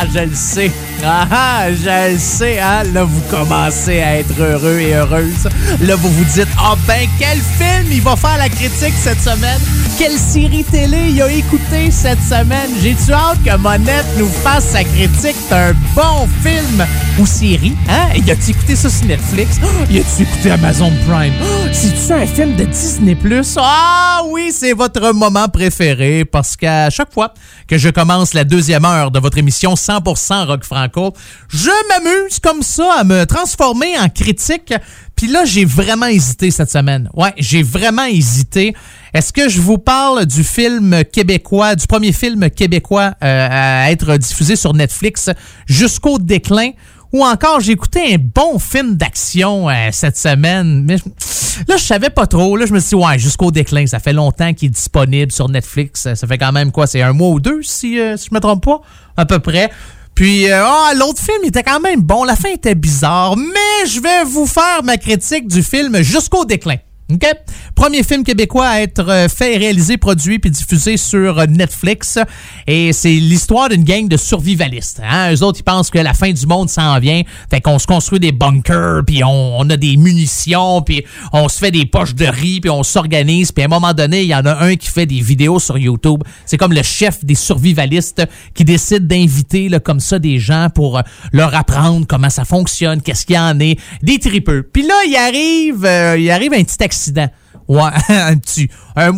Ah, je le sais. Ah, ah, je le sais, hein. Là, vous commencez à être heureux et heureuse. Là, vous vous dites, ah ben, quel film il va faire la critique cette semaine? Quelle série télé il a écouté cette semaine? J'ai-tu hâte que Monette nous fasse sa critique d'un bon film ou série? Hein? Y a-tu écouté ça sur Netflix? Oh, y a-tu écouté Amazon Prime? Oh, C'est-tu un film de Disney+. Ah oui, c'est votre moment préféré parce qu'à chaque fois que je commence la deuxième heure de votre émission 100% rock franco, je m'amuse comme ça à me transformer en critique. Puis là, j'ai vraiment hésité cette semaine. Ouais, j'ai vraiment hésité. Est-ce que je vous parle du film québécois, du premier film québécois euh, à être diffusé sur Netflix, Jusqu'au déclin? Ou encore, j'ai écouté un bon film d'action euh, cette semaine. Mais là, je savais pas trop. Là, je me suis dit, ouais, jusqu'au déclin, ça fait longtemps qu'il est disponible sur Netflix. Ça fait quand même quoi? C'est un mois ou deux, si, euh, si je me trompe pas, à peu près. Puis, euh, ah, l'autre film était quand même bon. La fin était bizarre. Mais je vais vous faire ma critique du film Jusqu'au déclin. OK? Premier film québécois à être euh, fait, réalisé, produit puis diffusé sur euh, Netflix. Et c'est l'histoire d'une gang de survivalistes. Hein? Eux autres, ils pensent que la fin du monde s'en vient. Fait qu'on se construit des bunkers, puis on, a des munitions, puis on se fait des poches de riz, puis on s'organise. Puis à un moment donné, il y en a un qui fait des vidéos sur YouTube. C'est comme le chef des survivalistes qui décide d'inviter comme ça des gens pour euh, leur apprendre comment ça fonctionne, qu'est-ce qu'il y en est, des tripeux. Puis là, il arrive, euh, il arrive un petit Ouais, un petit. Un,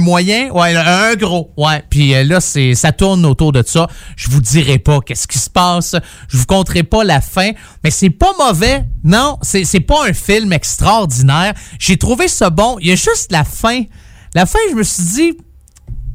moyen, ouais, un gros. Ouais. Puis euh, là, c'est ça tourne autour de ça. Je vous dirai pas qu'est-ce qui se passe. Je vous conterai pas la fin. Mais c'est pas mauvais. Non, c'est c'est pas un film extraordinaire. J'ai trouvé ça bon. Il y a juste la fin. La fin, je me suis dit.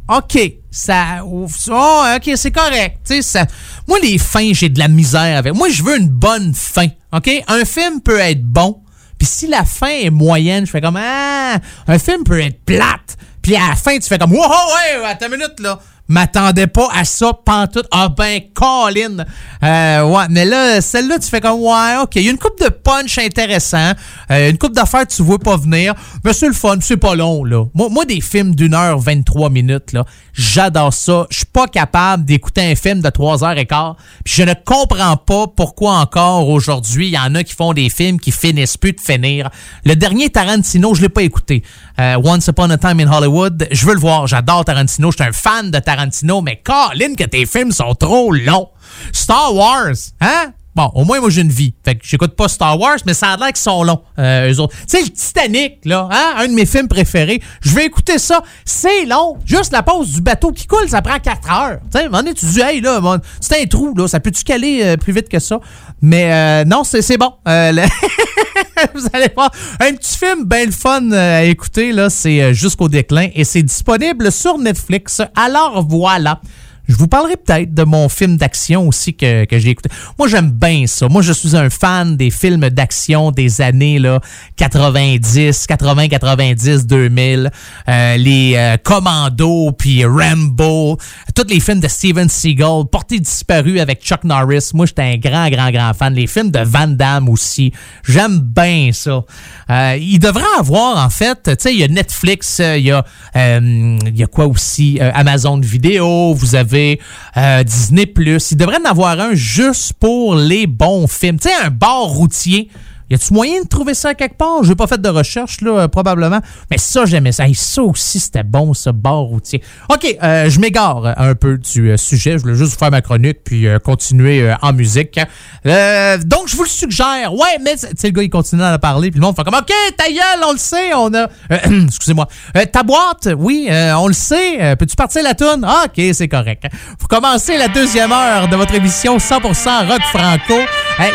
OK, ça. Oh, OK, c'est correct. Ça. Moi, les fins, j'ai de la misère avec. Moi, je veux une bonne fin. OK? Un film peut être bon. Puis si la fin est moyenne, je fais comme Ah, un film peut être plate. Puis à la fin, tu fais comme Wow, ouais, attends une minute là. M'attendais pas à ça, pantoute. Ah ben, Colin. Euh, ouais, mais là, celle-là, tu fais comme Ouais, ok. Il y a une coupe de punch intéressant. Euh, une coupe d'affaires tu vois pas venir. Mais c'est le fun, c'est pas long, là. Moi, moi des films d'une heure 23 minutes, là, j'adore ça. Je suis pas capable d'écouter un film de 3 heures et quart. Puis je ne comprends pas pourquoi encore aujourd'hui, il y en a qui font des films qui finissent plus de finir. Le dernier Tarantino, je l'ai pas écouté. Euh, Once Upon a Time in Hollywood, je veux le voir. J'adore Tarantino. Je suis un fan de Tarantino. Tarantino, mais Colin, que tes films sont trop longs. Star Wars, hein? Bon, au moins, moi, j'ai une vie. Fait que j'écoute pas Star Wars, mais ça a l'air qu'ils sont longs, euh, eux autres. Tu sais, le Titanic, là, hein? Un de mes films préférés. Je vais écouter ça. C'est long. Juste la pause du bateau qui coule, ça prend 4 heures. Tu sais, à tu dis, hey, là, c'est un trou, là. Ça peut-tu caler euh, plus vite que ça? Mais euh, non, c'est bon. Euh, vous allez voir un petit film bien le fun à écouter, là. C'est Jusqu'au déclin et c'est disponible sur Netflix. Alors voilà. Je vous parlerai peut-être de mon film d'action aussi que, que j'ai écouté. Moi, j'aime bien ça. Moi, je suis un fan des films d'action des années là, 90, 80, 90, 2000. Euh, les euh, Commandos, puis Rambo. Tous les films de Steven Seagal. Porté disparu avec Chuck Norris. Moi, j'étais un grand, grand, grand fan. Les films de Van Damme aussi. J'aime bien ça. Euh, il devrait avoir, en fait, tu sais, il y a Netflix, euh, il y a, euh, il y a quoi aussi? Amazon Vidéo, vous avez Disney+. Il devrait en avoir un juste pour les bons films. Tu sais, un bar routier. Y a-tu moyen de trouver ça quelque part? J'ai pas fait de recherche, là, euh, probablement. Mais ça, j'aimais ça. Hey, ça aussi, c'était bon, ce bar routier. OK, euh, je m'égare un peu du euh, sujet. Je voulais juste vous faire ma chronique puis continuer en musique. Donc, je vous le suggère. Ouais, mais, tu sais, le gars, il continue à en parler. Puis le monde fait comme, OK, ta gueule, on le sait. On a... excusez-moi. Ta boîte, oui, on le sait. Peux-tu partir la toune? Ah, OK, c'est correct. Vous commencez la deuxième heure de votre émission 100% rock franco.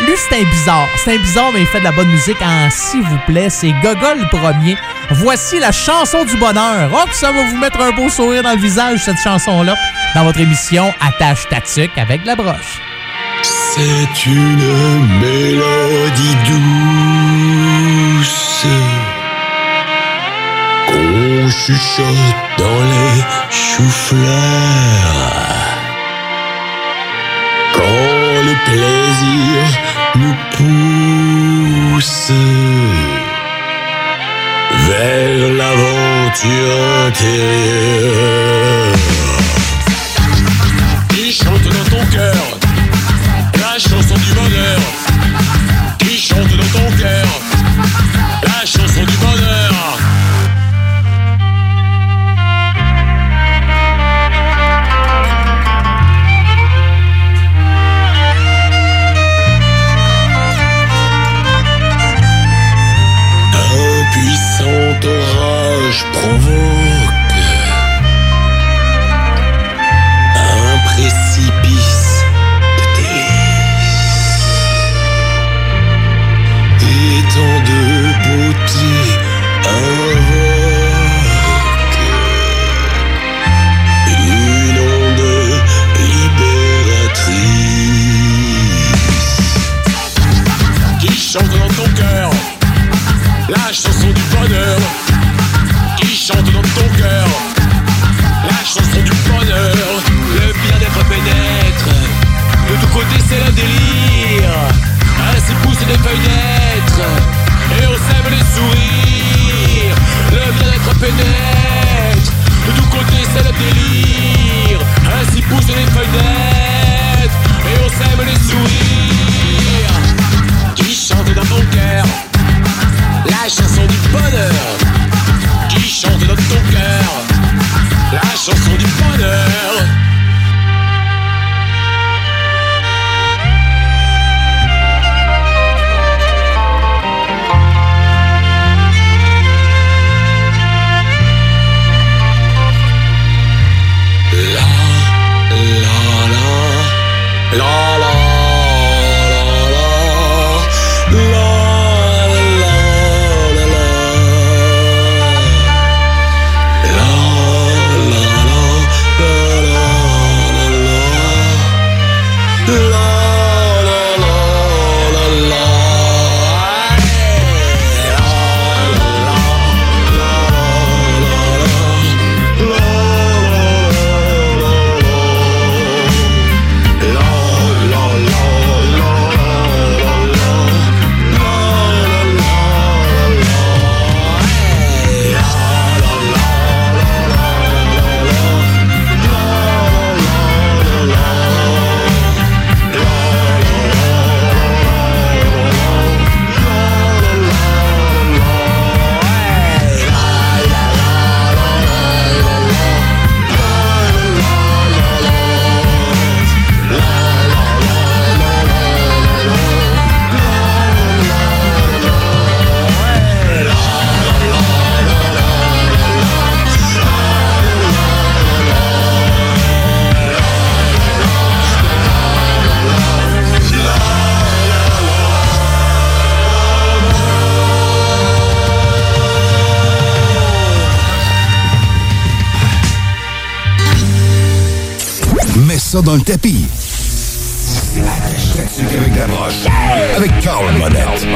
Lui, c'est un bizarre. C'est un bizarre, mais il fait la bonne musique en s'il vous plaît. C'est Gogol le premier. Voici la chanson du bonheur. Que ça va vous mettre un beau sourire dans le visage, cette chanson-là, dans votre émission Attache ta tuque avec la broche. C'est une mélodie douce qu'on chuchote dans les choux-fleurs. Quand le plaisir nous pousse vers l'aventure intérieure. Qui chante dans ton cœur la chanson du bonheur qui chante dans ton cœur. La chanson du bonheur. Widerspruch la chanson du bonheur. Le bien-être pénètre. De tous côtés c'est le délire. Ainsi poussent des feuilles d'être et on sème les sourires. Le bien-être pénètre. De tous côtés c'est le délire. Ainsi poussent les feuilles d'être et on sème les sourires. Qui chante dans ton cœur. La chanson du bonheur. Qui chante dans ton cœur. La chanson du bonheur. La la la la ça dans le tapis. Attache avec la broche. Avec Carl Monette.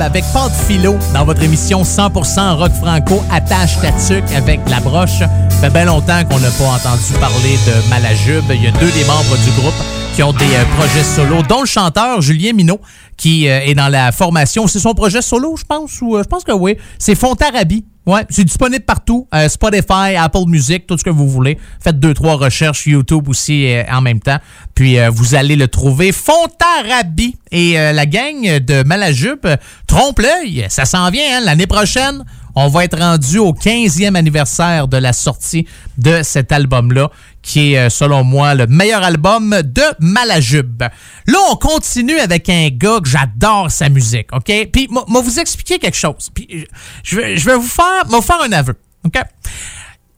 Avec de Philo dans votre émission 100% rock franco attache ta avec la broche. Ça fait bien longtemps qu'on n'a pas entendu parler de Malajube. Il y a deux des membres du groupe qui ont des euh, projets solo, dont le chanteur Julien Minot, qui euh, est dans la formation. C'est son projet solo, je pense, ou euh, je pense que oui. C'est Fontarabie. Ouais, c'est disponible partout. Spotify, Apple Music, tout ce que vous voulez. Faites deux, trois recherches YouTube aussi en même temps. Puis vous allez le trouver. Fontarabie. Et la gang de Malajube, euh, trompe l'œil. Ça s'en vient, hein, l'année prochaine. On va être rendu au 15e anniversaire de la sortie de cet album-là, qui est, euh, selon moi, le meilleur album de Malajube. Là, on continue avec un gars que j'adore sa musique, OK? Puis, moi, vous expliquer quelque chose. Puis, je vais, je vais vous faire, vous faire un aveu, OK?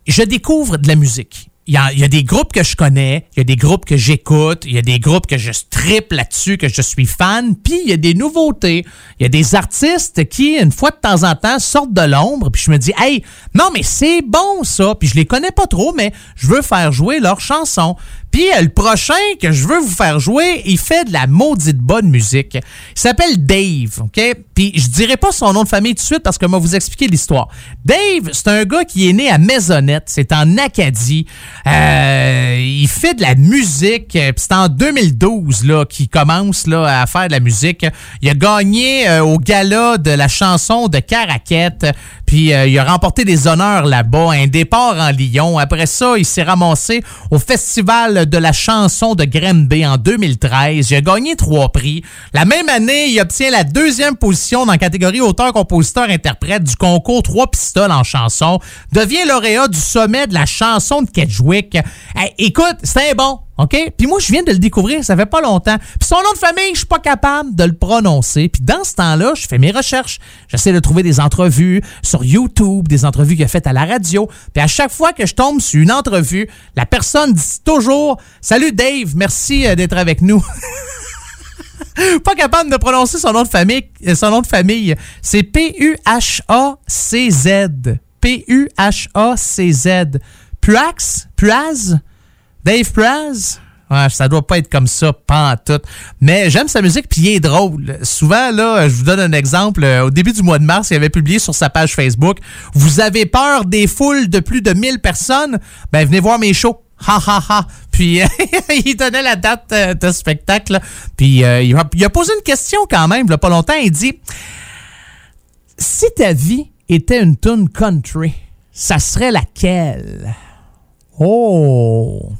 Je découvre de la musique. Il y, a, des groupes que je connais, il y a des groupes que j'écoute, il y a des groupes que je tripe là-dessus, que je suis fan, puis il y a des nouveautés. Il y a des artistes qui, une fois de temps en temps, sortent de l'ombre, puis je me dis, hey, non, mais c'est bon ça, puis je les connais pas trop, mais je veux faire jouer leurs chansons. Euh, le prochain que je veux vous faire jouer, il fait de la maudite bonne musique. Il s'appelle Dave, OK? Puis je dirai pas son nom de famille tout de suite parce que vais vous expliquer l'histoire. Dave, c'est un gars qui est né à Maisonnette, c'est en Acadie. Euh, il fait de la musique, euh, puis c'est en 2012 là qu'il commence là à faire de la musique. Il a gagné au gala de la chanson de Caraquette, puis il a remporté des honneurs là-bas, un départ en Lyon. Après ça, il s'est ramassé au festival de la chanson de Granby en 2013. Il a gagné trois prix. La même année, il obtient la deuxième position dans la catégorie auteur-compositeur-interprète du concours Trois pistoles en chanson. Devient lauréat du sommet de la chanson de Kedgewick. Hey, écoute, c'est bon. OK? Puis moi, je viens de le découvrir, ça fait pas longtemps. Puis son nom de famille, je suis pas capable de le prononcer. Puis dans ce temps-là, je fais mes recherches. J'essaie de trouver des entrevues sur YouTube, des entrevues qu'il a faites à la radio. Puis à chaque fois que je tombe sur une entrevue, la personne dit toujours « Salut Dave, merci euh, d'être avec nous. » Pas capable de prononcer son nom de famille. euh, Son nom de famille, c'est P-U-H-A-C-Z. P-U-H-A-C-Z. Puax? Puaz? Dave Praz? Ouais, ça doit pas être comme ça, pas tout. Mais j'aime sa musique, puis il est drôle. Souvent, là, je vous donne un exemple. Euh, Au début du mois de mars, il avait publié sur sa page Facebook « Vous avez peur des foules de plus de 1000 personnes? Ben, venez voir mes shows. » Ha ha ha. Puis il donnait la date euh, de spectacle. Puis euh, il, a, il a posé une question quand même, il y a pas longtemps. Il dit Si ta vie était une tune country, ça serait laquelle Oh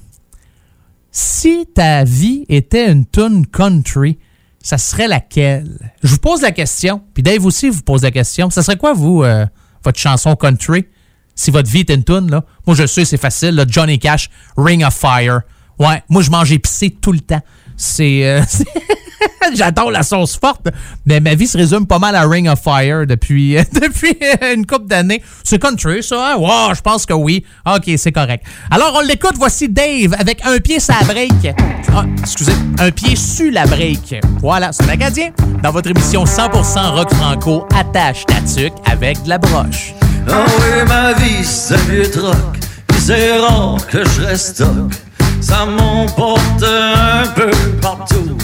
Si ta vie était une tune country, ça serait laquelle? Je vous pose la question. Puis Dave aussi vous pose la question. Ça serait quoi, vous, euh, votre chanson country? Si votre vie est une tune, là. Moi, je sais, c'est facile. Johnny Cash, Ring of Fire. Ouais, moi, je mange épicé tout le temps. C'est. euh, J'adore la sauce forte, mais ma vie se résume pas mal à Ring of Fire depuis, depuis une couple d'années. C'est country, ça? Hein? Wow, je pense que oui. OK, c'est correct. Alors, on l'écoute. Voici Dave avec un pied sur la break. Ah, excusez, un pied sur la break. Voilà, c'est un. Dans votre émission 100% rock franco, attache ta tuque avec de la broche. Ah oui, ma vie, c'est vieux troc. C'est rare que je reste. Ça m'emporte un peu partout.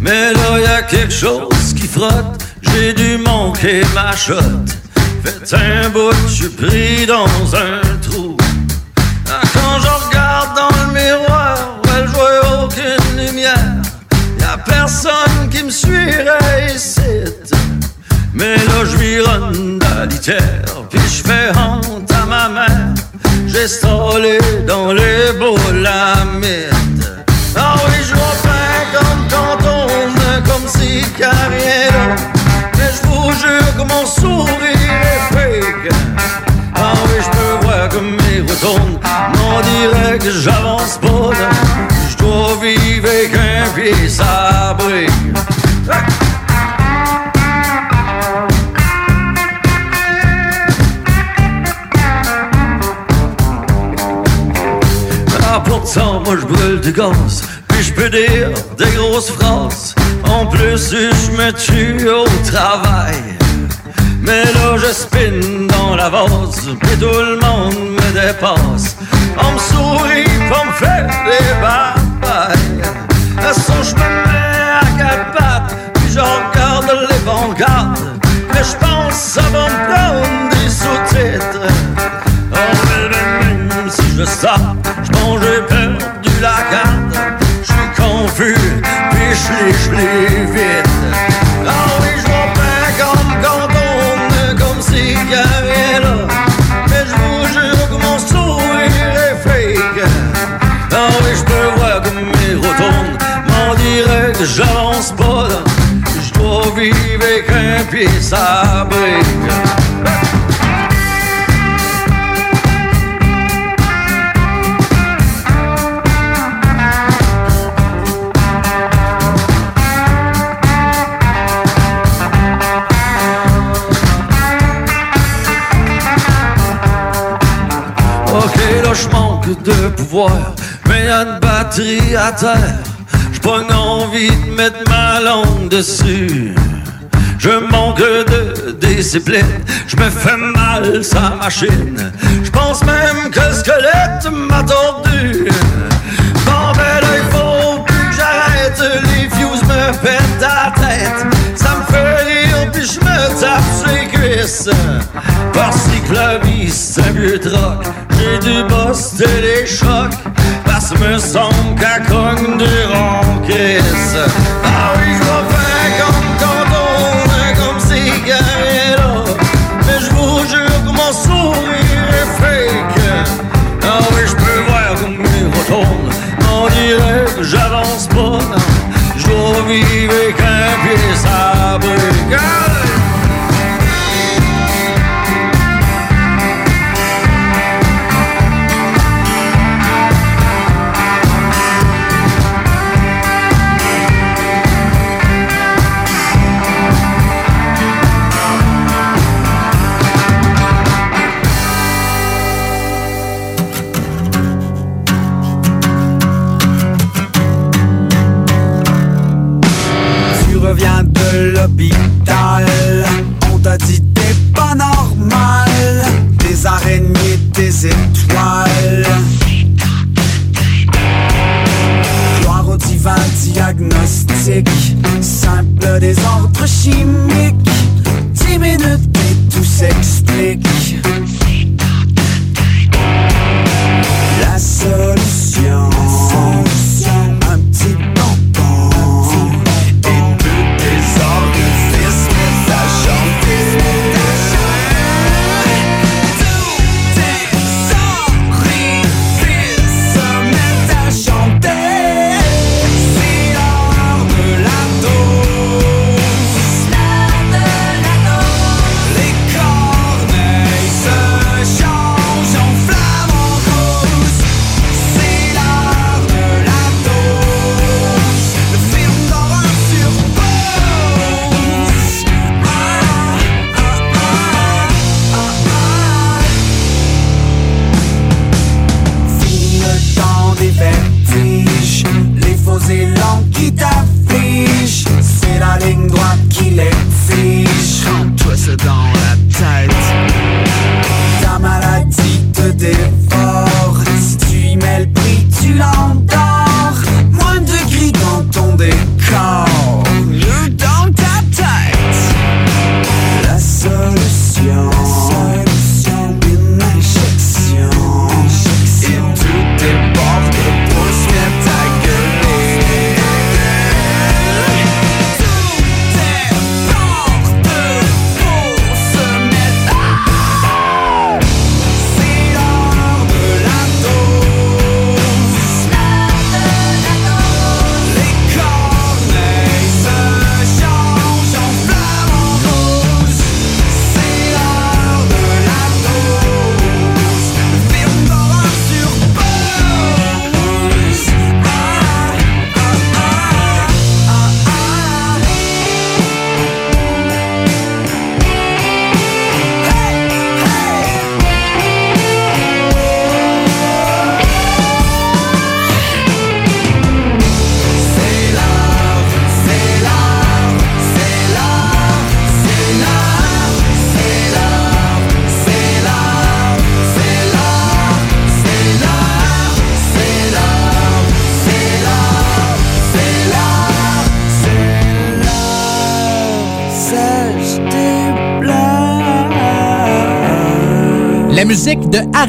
Mais là, y a quelque chose qui frotte. J'ai dû manquer ma shot. Fait un bout, je suis pris dans un trou. Ah, Quand je regarde dans le miroir, je vois aucune lumière. Y a personne qui me suivrait ici. Mais là, je de la litière, puis je fais honte à ma mère. J'ai stallé dans les à mythe. Ah oui, je vois pas comme quand on comme si là. Mais je vous jure que mon sourire est fake. Ah oui, je peux voir comme mes retourne. On dirait que j'avance pas. Je dois vivre avec un pied sabré. Pourtant, moi je brûle du gaz, puis je peux dire des grosses phrases. En plus, je me tue au travail. Mais là, je spin dans la vase, puis tout le monde me dépasse. On me sourit pour me faire des batailles. À son je me mets à quatre pattes, puis je regarde les vanguardes. Mais je pense ça va me prendre des sous-titres. Je sors, je j'ai perdu la garde. Je suis confus, puis je l'ai, vite. Ah oui, je pas comme quand on comme si y a rien là. Mais je vous jure que mon sourire est fake. Ah oui, je peux voir comme mes retournes, m'en dirait que j'avance pas. Je dois vivre avec un pied sabré. là je manque de pouvoir, mais y'a une batterie à terre. J'pogne envie de mettre ma langue dessus. Je manque de discipline, je me fais mal sa machine. Je pense même que le squelette m'a tordu. Bon ben là, il faut plus que j'arrête, les fuses me pètent la tête. Ça me fait rire puis je me tape sur les cuisses. Parce que le c'est un vieux troc. J'ai dû poster les chocs, parce que me semble qu'à cogne des ronquisses.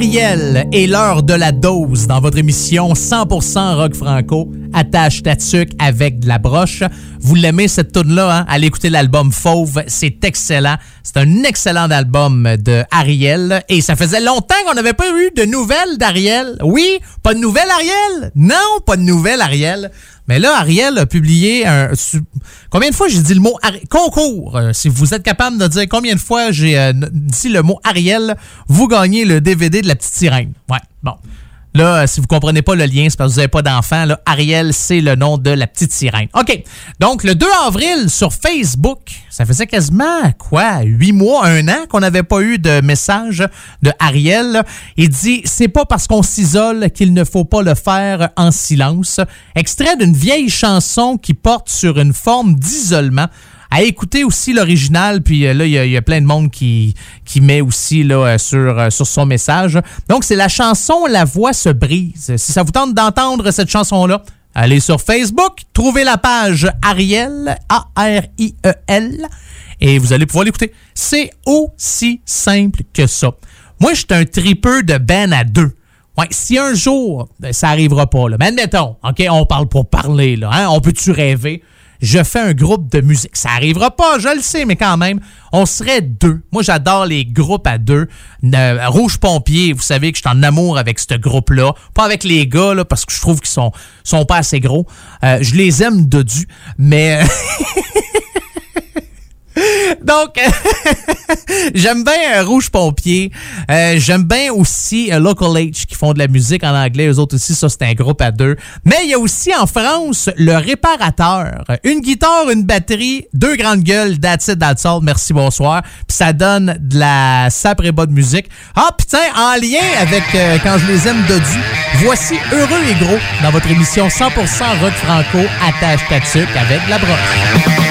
Ariel et l'heure de la dose dans votre émission 100% rock franco. Attache ta tuque avec de la broche. Vous l'aimez cette tune là hein? Allez écouter l'album Fauve, c'est excellent. C'est un excellent album de Ariel et ça faisait longtemps qu'on n'avait pas eu de nouvelles d'Ariel. Oui, pas de nouvelles Ariel? Non, pas de nouvelles Ariel. Mais là, Ariel a publié un. Combien de fois j'ai dit le mot Ari- concours? Euh, si vous êtes capable de dire combien de fois j'ai euh, dit le mot Ariel, vous gagnez le DVD de la petite sirène. Ouais, bon. Là, euh, si vous comprenez pas le lien, c'est parce que vous n'avez pas d'enfant. Ariel, c'est le nom de la petite sirène. OK. Donc, le 2 avril, sur Facebook, ça faisait quasiment, quoi, huit mois, un an qu'on n'avait pas eu de message de Ariel. Il dit, c'est pas parce qu'on s'isole qu'il ne faut pas le faire en silence. Extrait d'une vieille chanson qui porte sur une forme d'isolement à écouter aussi l'original. Puis euh, là, il y, a- plein de monde qui, met aussi là, euh, sur, euh, sur son message. Donc, c'est la chanson La voix se brise. Si ça vous tente d'entendre cette chanson-là, allez sur Facebook, trouvez la page Ariel, A-R-I-E-L, et vous allez pouvoir l'écouter. C'est aussi simple que ça. Moi, je suis un tripeux de ben à deux. Ouais, si un jour, ben, ça arrivera pas. Mais admettons, OK, on parle pour parler, là. Hein? On peut-tu rêver? Je fais un groupe de musique. Ça arrivera pas, je le sais, mais quand même, on serait deux. Moi, j'adore les groupes à deux. Ne- Rouge Pompier, vous savez que je suis en amour avec ce groupe-là. Pas avec les gars, là, parce que je trouve qu'ils sont, sont pas assez gros. Euh, je les aime de du, mais... Donc, j'aime bien euh, Rouge Pompier. Euh, j'aime bien aussi euh, Local H qui font de la musique en anglais. Eux autres aussi, ça, c'est un groupe à deux. Mais il y a aussi en France le réparateur. Une guitare, une batterie, deux grandes gueules, that's it, that's. Merci, bonsoir. Puis ça donne de la sape et de musique. Ah, putain, en lien avec quand je les aime dodu, voici Heureux et Gros dans votre émission 100% rock franco attache tatuc avec la broche.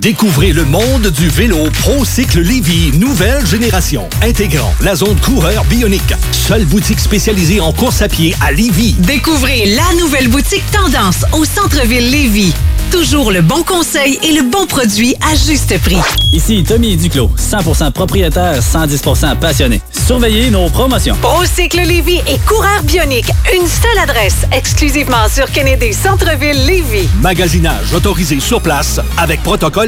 Découvrez le monde du vélo ProCycle Lévy, nouvelle génération, intégrant la zone coureur bionique. Seule boutique spécialisée en course à pied à Lévy. Découvrez la nouvelle boutique Tendance au centre-ville Lévis. Toujours le bon conseil et le bon produit à juste prix. Ici Tommy Duclos, 100% propriétaire, 110% passionné. Surveillez nos promotions. Procycle Lévis et Coureur Bionique. Une seule adresse, exclusivement sur Kennedy Centre-Ville Lévis. Magasinage autorisé sur place avec protocole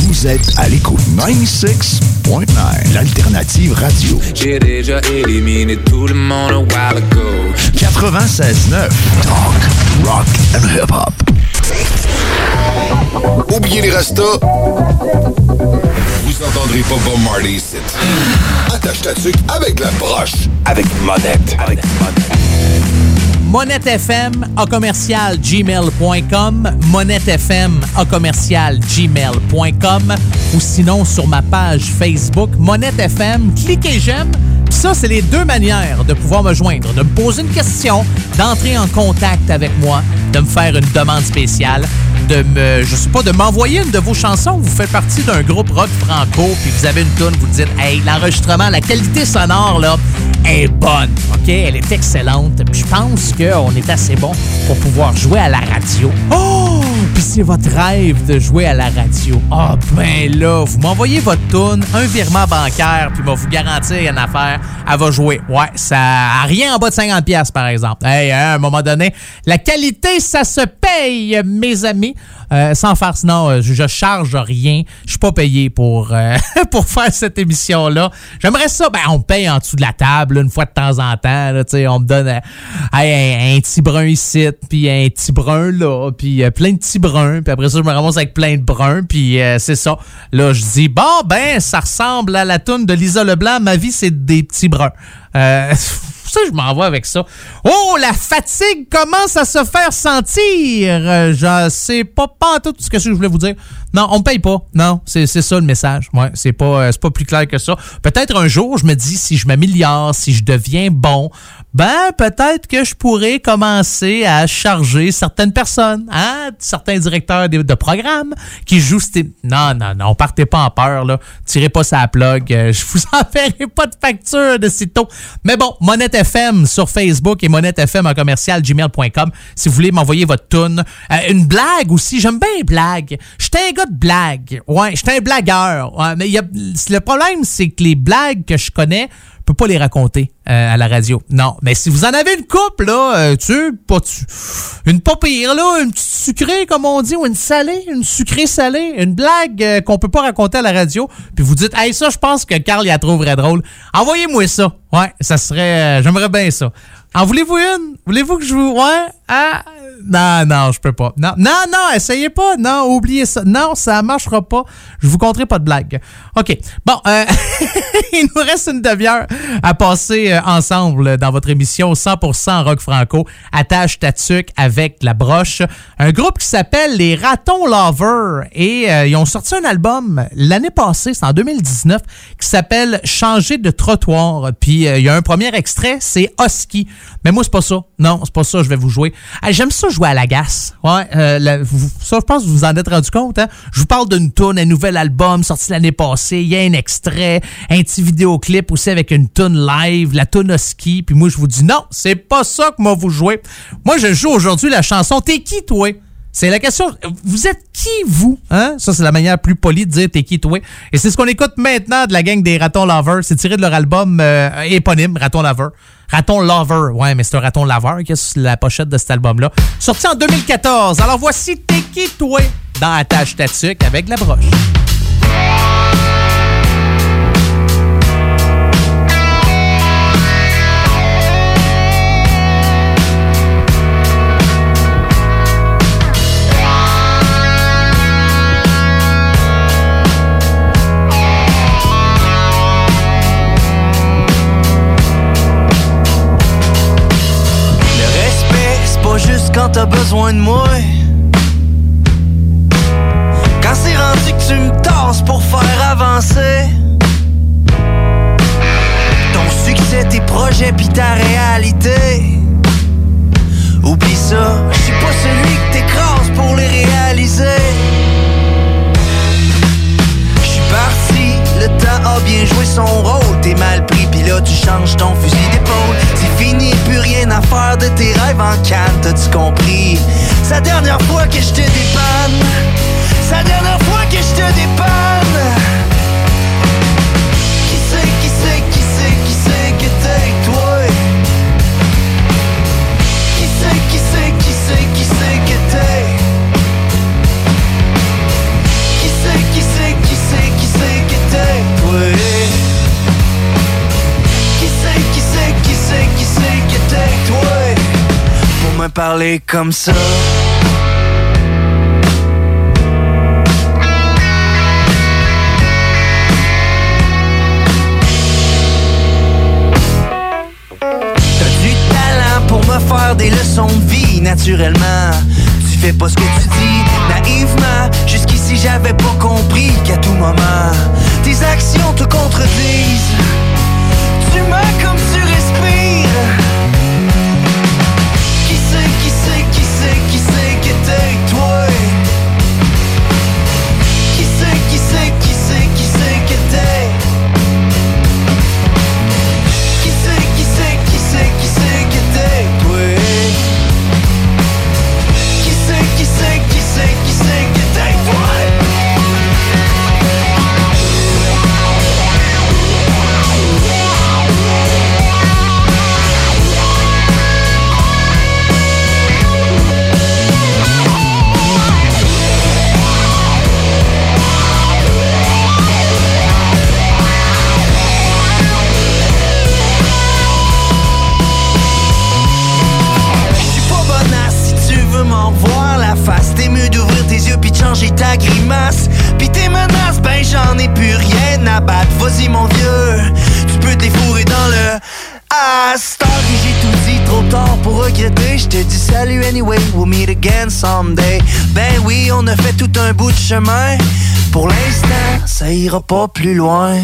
Vous êtes à l'écoute 96.9, l'alternative radio. J'ai déjà éliminé tout le monde a while ago. 96.9, talk, rock and hip-hop. Oubliez les restos. Vous entendrez pas Bob Marley ici. Attache ta tuque avec la broche. Avec monette. Avec Monette FM à commercial gmail.com, Monette FM à commercial gmail.com ou sinon sur ma page Facebook Monette FM, cliquez j'aime. Ça, c'est les deux manières de pouvoir me joindre, de me poser une question, d'entrer en contact avec moi, de me faire une demande spéciale, de me, je sais pas, de m'envoyer une de vos chansons. Vous faites partie d'un groupe rock franco, puis vous avez une tune, vous dites, hey, l'enregistrement, la qualité sonore là est bonne, ok, elle est excellente. Puis je pense qu'on est assez bon pour pouvoir jouer à la radio. Oh, puis c'est votre rêve de jouer à la radio. Ah ben là, vous m'envoyez votre tune, un virement bancaire, puis va vous garantir une affaire, elle va jouer. Ouais, ça a rien en bas de 50 pièces par exemple. Hey, à un moment donné, la qualité ça se paye, mes amis. Euh, sans faire sinon, euh, je, je charge rien. Je suis pas payé pour, euh, pour faire cette émission-là. J'aimerais ça, ben, on paye en dessous de la table une fois de temps en temps. Là, on me donne euh, un, un petit brun ici, puis un petit brun là, puis euh, plein de petits bruns. Puis après ça, je me ramasse avec plein de bruns, puis c'est ça. Là, je dis, bon, ben, ça ressemble à la toune de Lisa Leblanc. Ma vie, c'est des petits bruns. Euh, ça, je m'envoie avec ça. Oh, la fatigue commence à se faire sentir. Euh, je sais pas, pas tout ce que je voulais vous dire. Non, on paye pas. Non, c'est ça le message. Ouais, c'est pas, euh, pas plus clair que ça. Peut-être un jour, je me dis, si je m'améliore, si je deviens bon, ben, peut-être que je pourrais commencer à charger certaines personnes, hein, certains directeurs de, programmes qui jouent. Non, non, non, partez pas en peur, là. Tirez pas sa plug. Euh, je vous enverrai pas de facture de sitôt. Mais bon, Monette FM sur Facebook et Monette FM en commercial gmail.com si vous voulez m'envoyer votre tune. Euh, une blague aussi, j'aime bien les blagues. J'étais un gars de blagues. Ouais, j'étais un blagueur. Ouais, mais y a, le problème, c'est que les blagues que je connais, peux pas les raconter euh, à la radio. Non, mais si vous en avez une coupe là, euh, tu pas tu, une pas là, une petite sucrée comme on dit ou une salée, une sucrée salée, une blague euh, qu'on peut pas raconter à la radio, puis vous dites "Hey, ça je pense que Carl y a trouverait drôle." Envoyez-moi ça. Ouais, ça serait euh, j'aimerais bien ça. En voulez-vous une? Voulez-vous que je vous ouais? Ah non, non, je peux pas. Non, non, non, essayez pas. Non, oubliez ça. Non, ça marchera pas. Je vous compterai pas de blague. OK. Bon, euh, il nous reste une demi-heure à passer euh, ensemble dans votre émission 100% rock franco. Attache ta avec la broche. Un groupe qui s'appelle les Ratons Lovers et euh, ils ont sorti un album l'année passée, c'est en 2019, qui s'appelle Changer de trottoir. Puis euh, il y a un premier extrait, c'est Husky. Mais moi c'est pas ça. Non, c'est pas ça. Je vais vous jouer. J'aime ça jouer à la gasse. Ouais, euh, ça je pense que vous vous en êtes rendu compte. Hein? Je vous parle d'une tune, un nouvel album sorti l'année passée. Il y a un extrait, un petit vidéoclip aussi avec une tune live, la tune Husky. Puis moi je vous dis non, c'est pas ça que moi vous jouez. Moi je joue aujourd'hui la chanson T'es qui toi? C'est la question. Vous êtes qui, vous? Hein? Ça, c'est la manière plus polie de dire t'es qui, toi? Et c'est ce qu'on écoute maintenant de la gang des Ratons Lovers. C'est tiré de leur album euh, éponyme, Raton Lover. Raton Lover. Ouais, mais c'est un raton laveur qui est sur la pochette de cet album-là. Sorti en 2014. Alors voici T'es qui, toi? Dans Attache ta tuque avec la broche. quand t'as besoin de moi. Quand c'est rendu que tu me tasses pour faire avancer. Ton succès, tes projets, pis ta réalité. Oublie ça, je suis pas celui que t'écrases pour les réaliser. Je suis parti, le temps a bien joué son rôle, t'es mal pris tu changes ton fusil d'épaule. C'est fini, plus rien à faire de tes rêves en canne, t'as-tu compris? C'est la dernière fois que je te dépanne. C'est la dernière fois que je te dépanne. parler comme ça. du talent pour me faire des leçons de vie naturellement. Tu fais pas ce que tu dis naïvement. Jusqu'ici j'avais pas compris qu'à tout moment tes actions te contredisent. Tu m'as comme ça. anyway, we'll meet again someday. Ben oui, on a fait tout un bout de chemin. Pour l'instant, ça ira pas plus loin.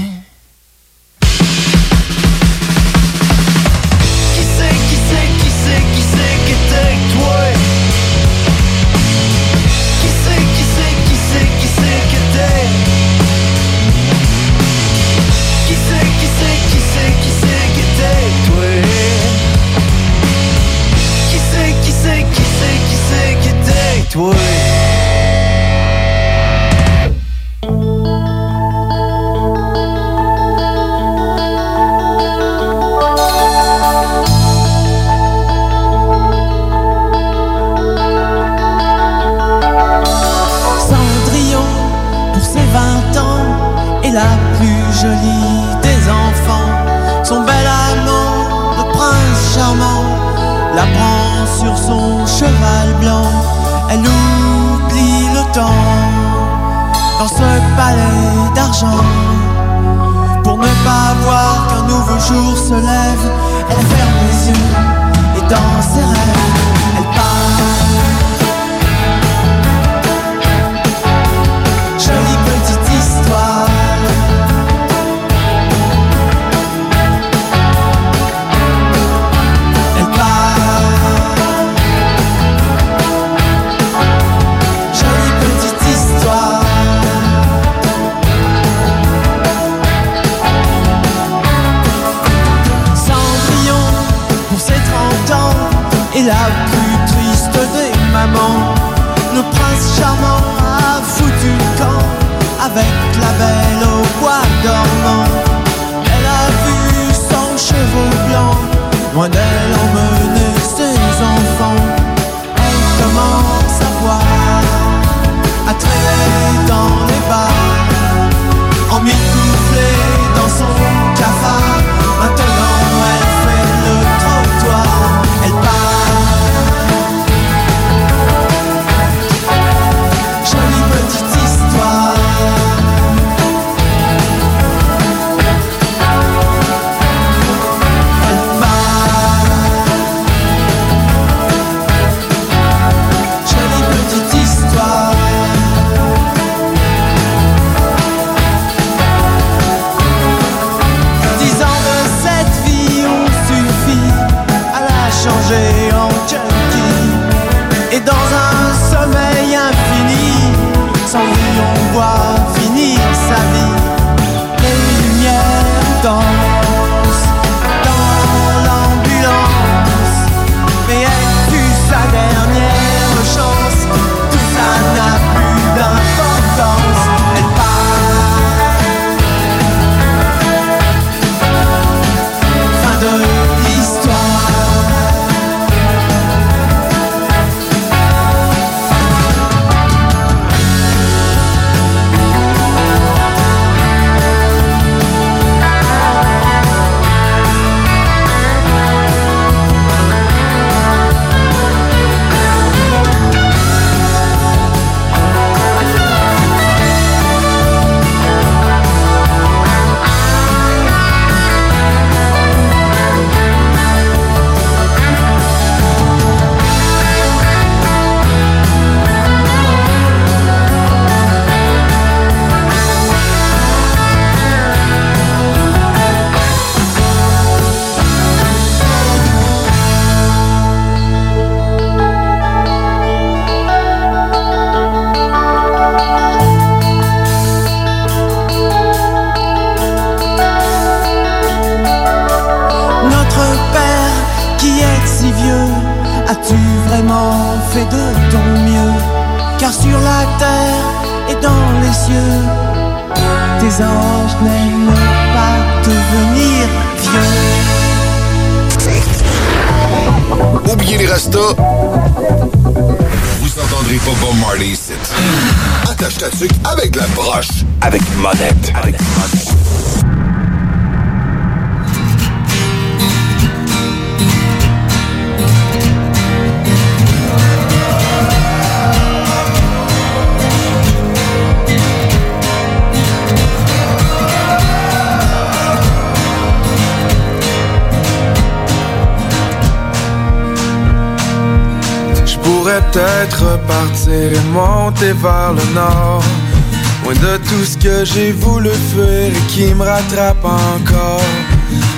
Qui me rattrape encore.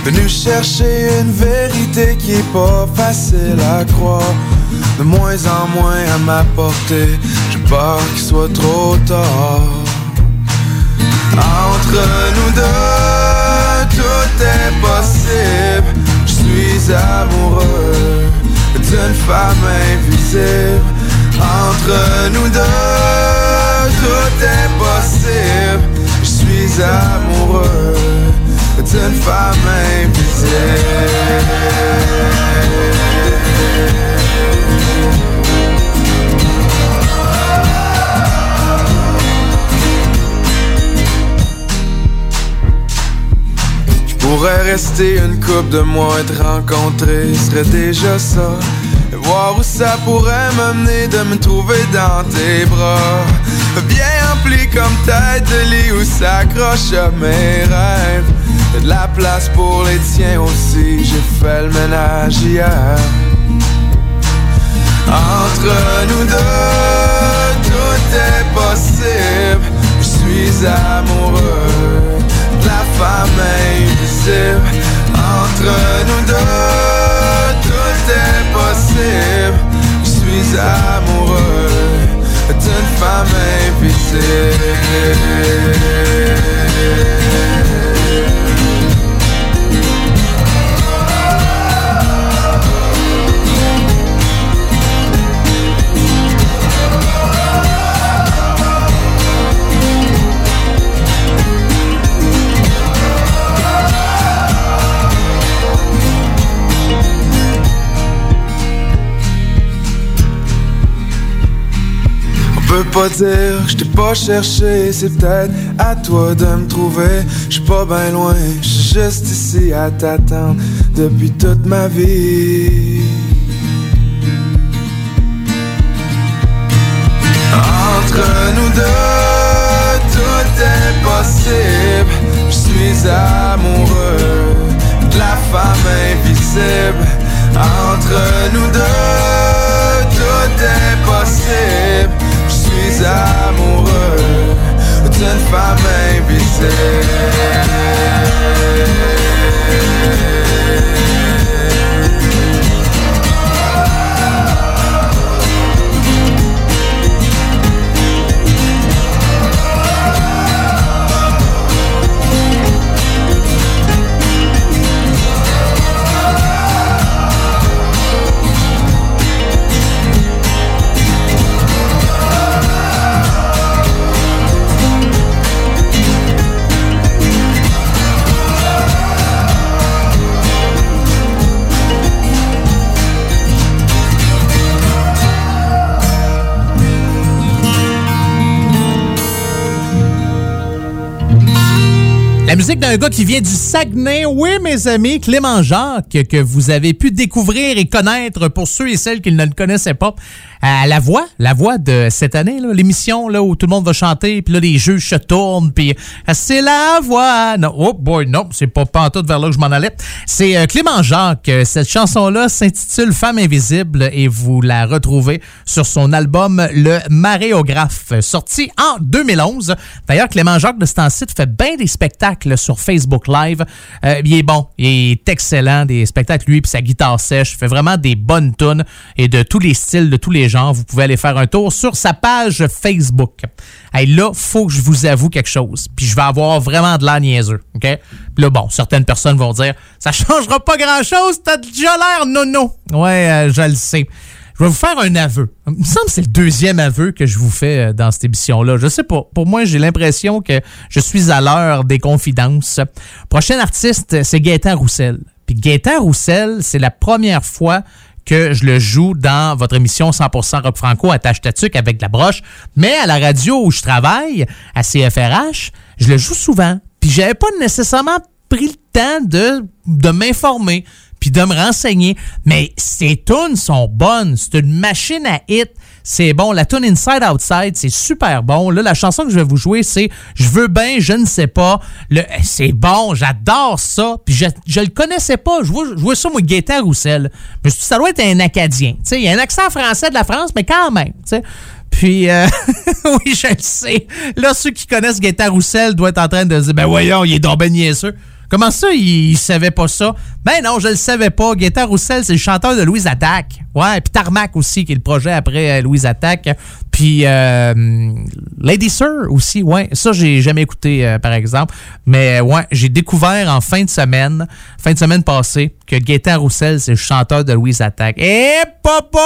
Venu chercher une vérité qui est pas facile à croire. De moins en moins à ma portée, j'ai peur qu'il soit trop tard. Entre nous deux, tout est possible. Je suis amoureux d'une femme invisible. Entre nous deux, tout est possible. Amoureux d'une femme Je pourrais rester une coupe de mois et te rencontrer, serait déjà ça. Et voir où ça pourrait m'amener de me trouver dans tes bras. Comme tête de lit où s'accroche mes rêves. Y'a de la place pour les tiens aussi, j'ai fait le ménage hier. Entre nous deux, tout est possible. Je suis amoureux de la femme invisible. Entre nous deux, tout est possible. Je suis amoureux d'une femme invisible. Pas dire que je t'ai pas cherché, c'est peut-être à toi de me trouver. Je suis pas bien loin, je suis juste ici à t'attendre depuis toute ma vie. Entre nous deux, tout est possible. Je suis amoureux de la femme invisible. Entre nous deux, tout est possible. Amoureux d'une femme invisible. Musique d'un gars qui vient du Saguenay. Oui, mes amis, Clément Jacques, que vous avez pu découvrir et connaître pour ceux et celles qui ne le connaissaient pas. À la voix, la voix de cette année, l'émission là, où tout le monde va chanter, puis là, les juges se tournent, puis euh, c'est la voix. Non, oh boy, non, c'est pas tout vers là que je m'en allais. C'est euh, Clément Jacques. Cette chanson-là s'intitule Femme invisible et vous la retrouvez sur son album Le Maréographe, sorti en 2011. D'ailleurs, Clément Jacques de site fait bien des spectacles sur Facebook Live. Euh, il est bon, il est excellent, des spectacles, lui, puis sa guitare sèche. Fait vraiment des bonnes tunes et de tous les styles, de tous les genres. Vous pouvez aller faire un tour sur sa page Facebook. Hey, là, faut que je vous avoue quelque chose. Puis je vais avoir vraiment de l'air niaiseux. Puis là, bon, certaines personnes vont dire Ça changera pas grand-chose, t'as déjà l'air nono. Ouais, euh, je le sais. Je vais vous faire un aveu. Il me semble que c'est le deuxième aveu que je vous fais euh, dans cette émission-là. Je sais pas. Pour moi, j'ai l'impression que je suis à l'heure des confidences. Prochain artiste, c'est Gaëtan Roussel. Puis Gaëtan Roussel, c'est la première fois que je le joue dans votre émission 100% Rock Franco à Tâche avec la broche. Mais à la radio où je travaille, à CFRH, je le joue souvent. Puis j'avais pas nécessairement pris le temps de m'informer puis de me renseigner. Mais ces tunes sont bonnes. C'est une machine à hit. C'est bon. La tune Inside Outside, c'est super bon. Là, la chanson que je vais vous jouer, c'est Je veux bien, je ne sais pas. C'est bon, j'adore ça. Puis je, je le connaissais pas. Je vois, je vois ça, moi, Gaëtan Roussel. Mais ça doit être un Acadien. il y a un accent français de la France, mais quand même. sais. Puis, euh, oui, je le sais. Là, ceux qui connaissent Gaëtan Roussel doivent être en train de dire, ben voyons, il est donc ben niaiseux. Comment ça, il, savait pas ça? Ben non, je le savais pas. Gaëtan Roussel, c'est le chanteur de Louise Attaque. Ouais, puis Tarmac aussi, qui est le projet après euh, Louise Attaque. Puis euh, Lady Sir aussi, ouais. Ça, j'ai jamais écouté, euh, par exemple. Mais ouais, j'ai découvert en fin de semaine, fin de semaine passée, que Gaëtan Roussel, c'est le chanteur de Louise Attaque. Eh, papa!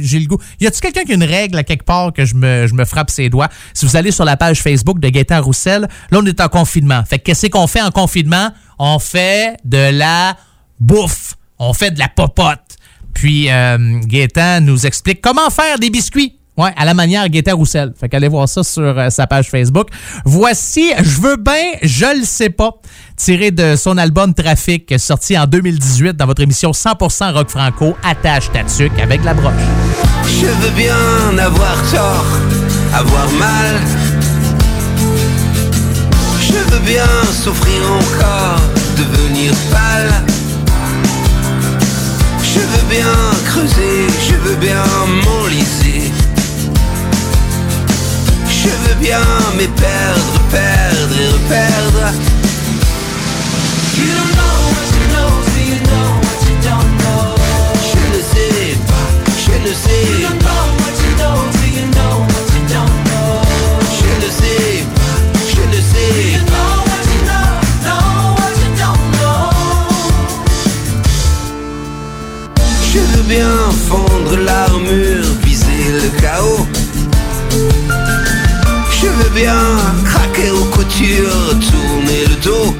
J'ai le goût. Y a-tu quelqu'un qui a une règle à quelque part que je me, je me frappe ses doigts? Si vous allez sur la page Facebook de Gaëtan Roussel, là, on est en confinement. Fait que qu'est-ce qu'on fait en confinement? On fait de la bouffe. On fait de la popote. Puis euh, Gaëtan nous explique comment faire des biscuits. Ouais, à la manière Gaëtan Roussel. Fait qu'allez voir ça sur euh, sa page Facebook. Voici Je veux bien, je le sais pas, tiré de son album Trafic, sorti en 2018 dans votre émission 100% rock franco, Attache ta avec la broche. Je veux bien avoir tort, avoir mal. Je veux bien souffrir encore, devenir pâle. Je veux bien creuser, je veux bien m'enliser. Je veux bien me perdre, perdre et reperdre. You don't know what you know, so you know what you don't know. Je ne sais pas, je ne sais you don't know what you know, so you know what you don't know? Je ne sais pas, je ne sais you Know what you know, know what you don't know. Je veux bien fondre l'armure, viser le chaos. Je veux bien craquer aux coutures, tourner le dos.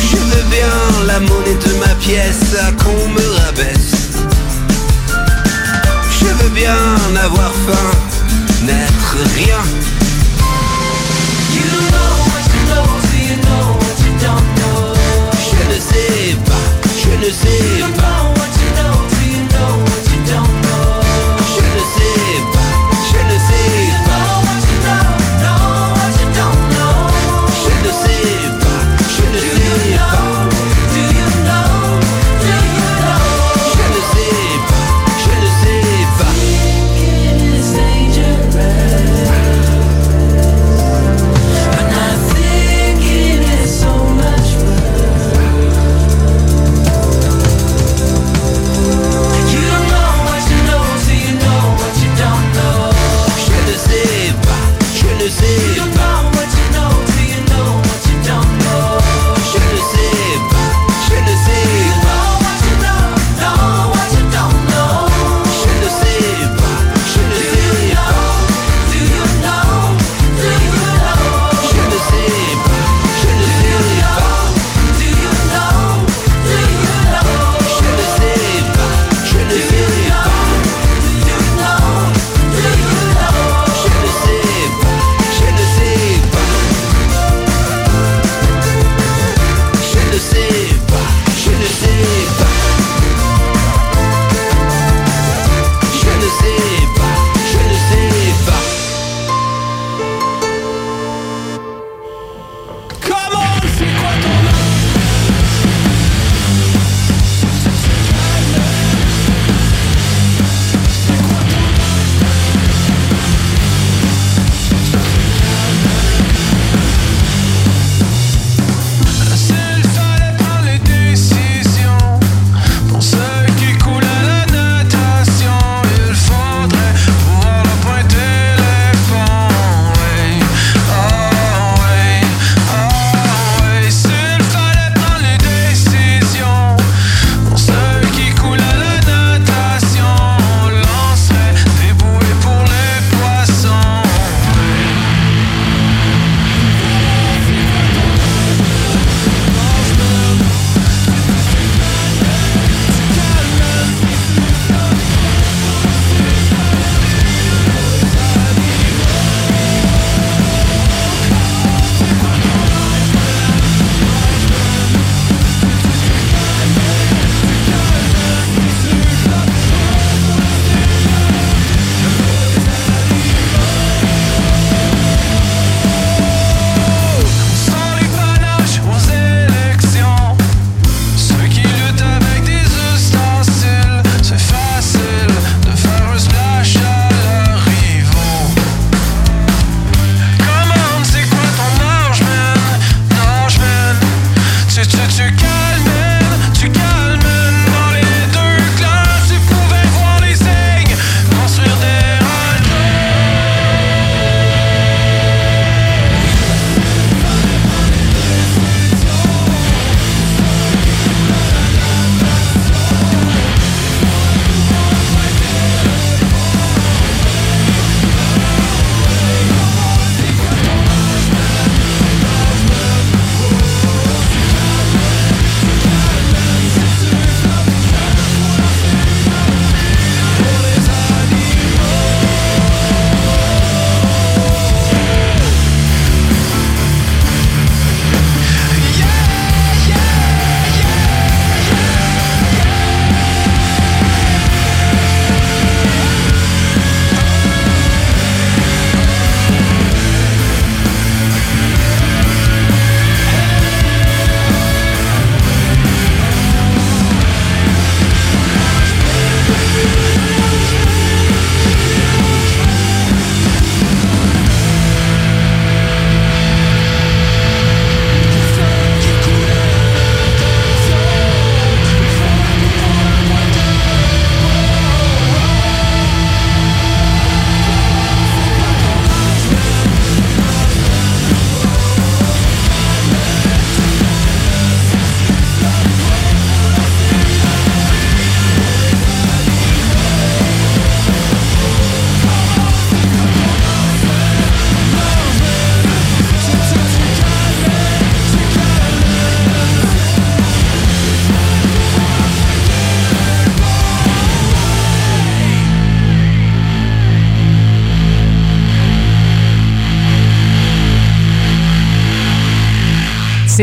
Je veux bien la monnaie de ma pièce à qu'on me rabaisse. Je veux bien avoir faim, n'être rien. Je ne sais pas, je ne sais pas.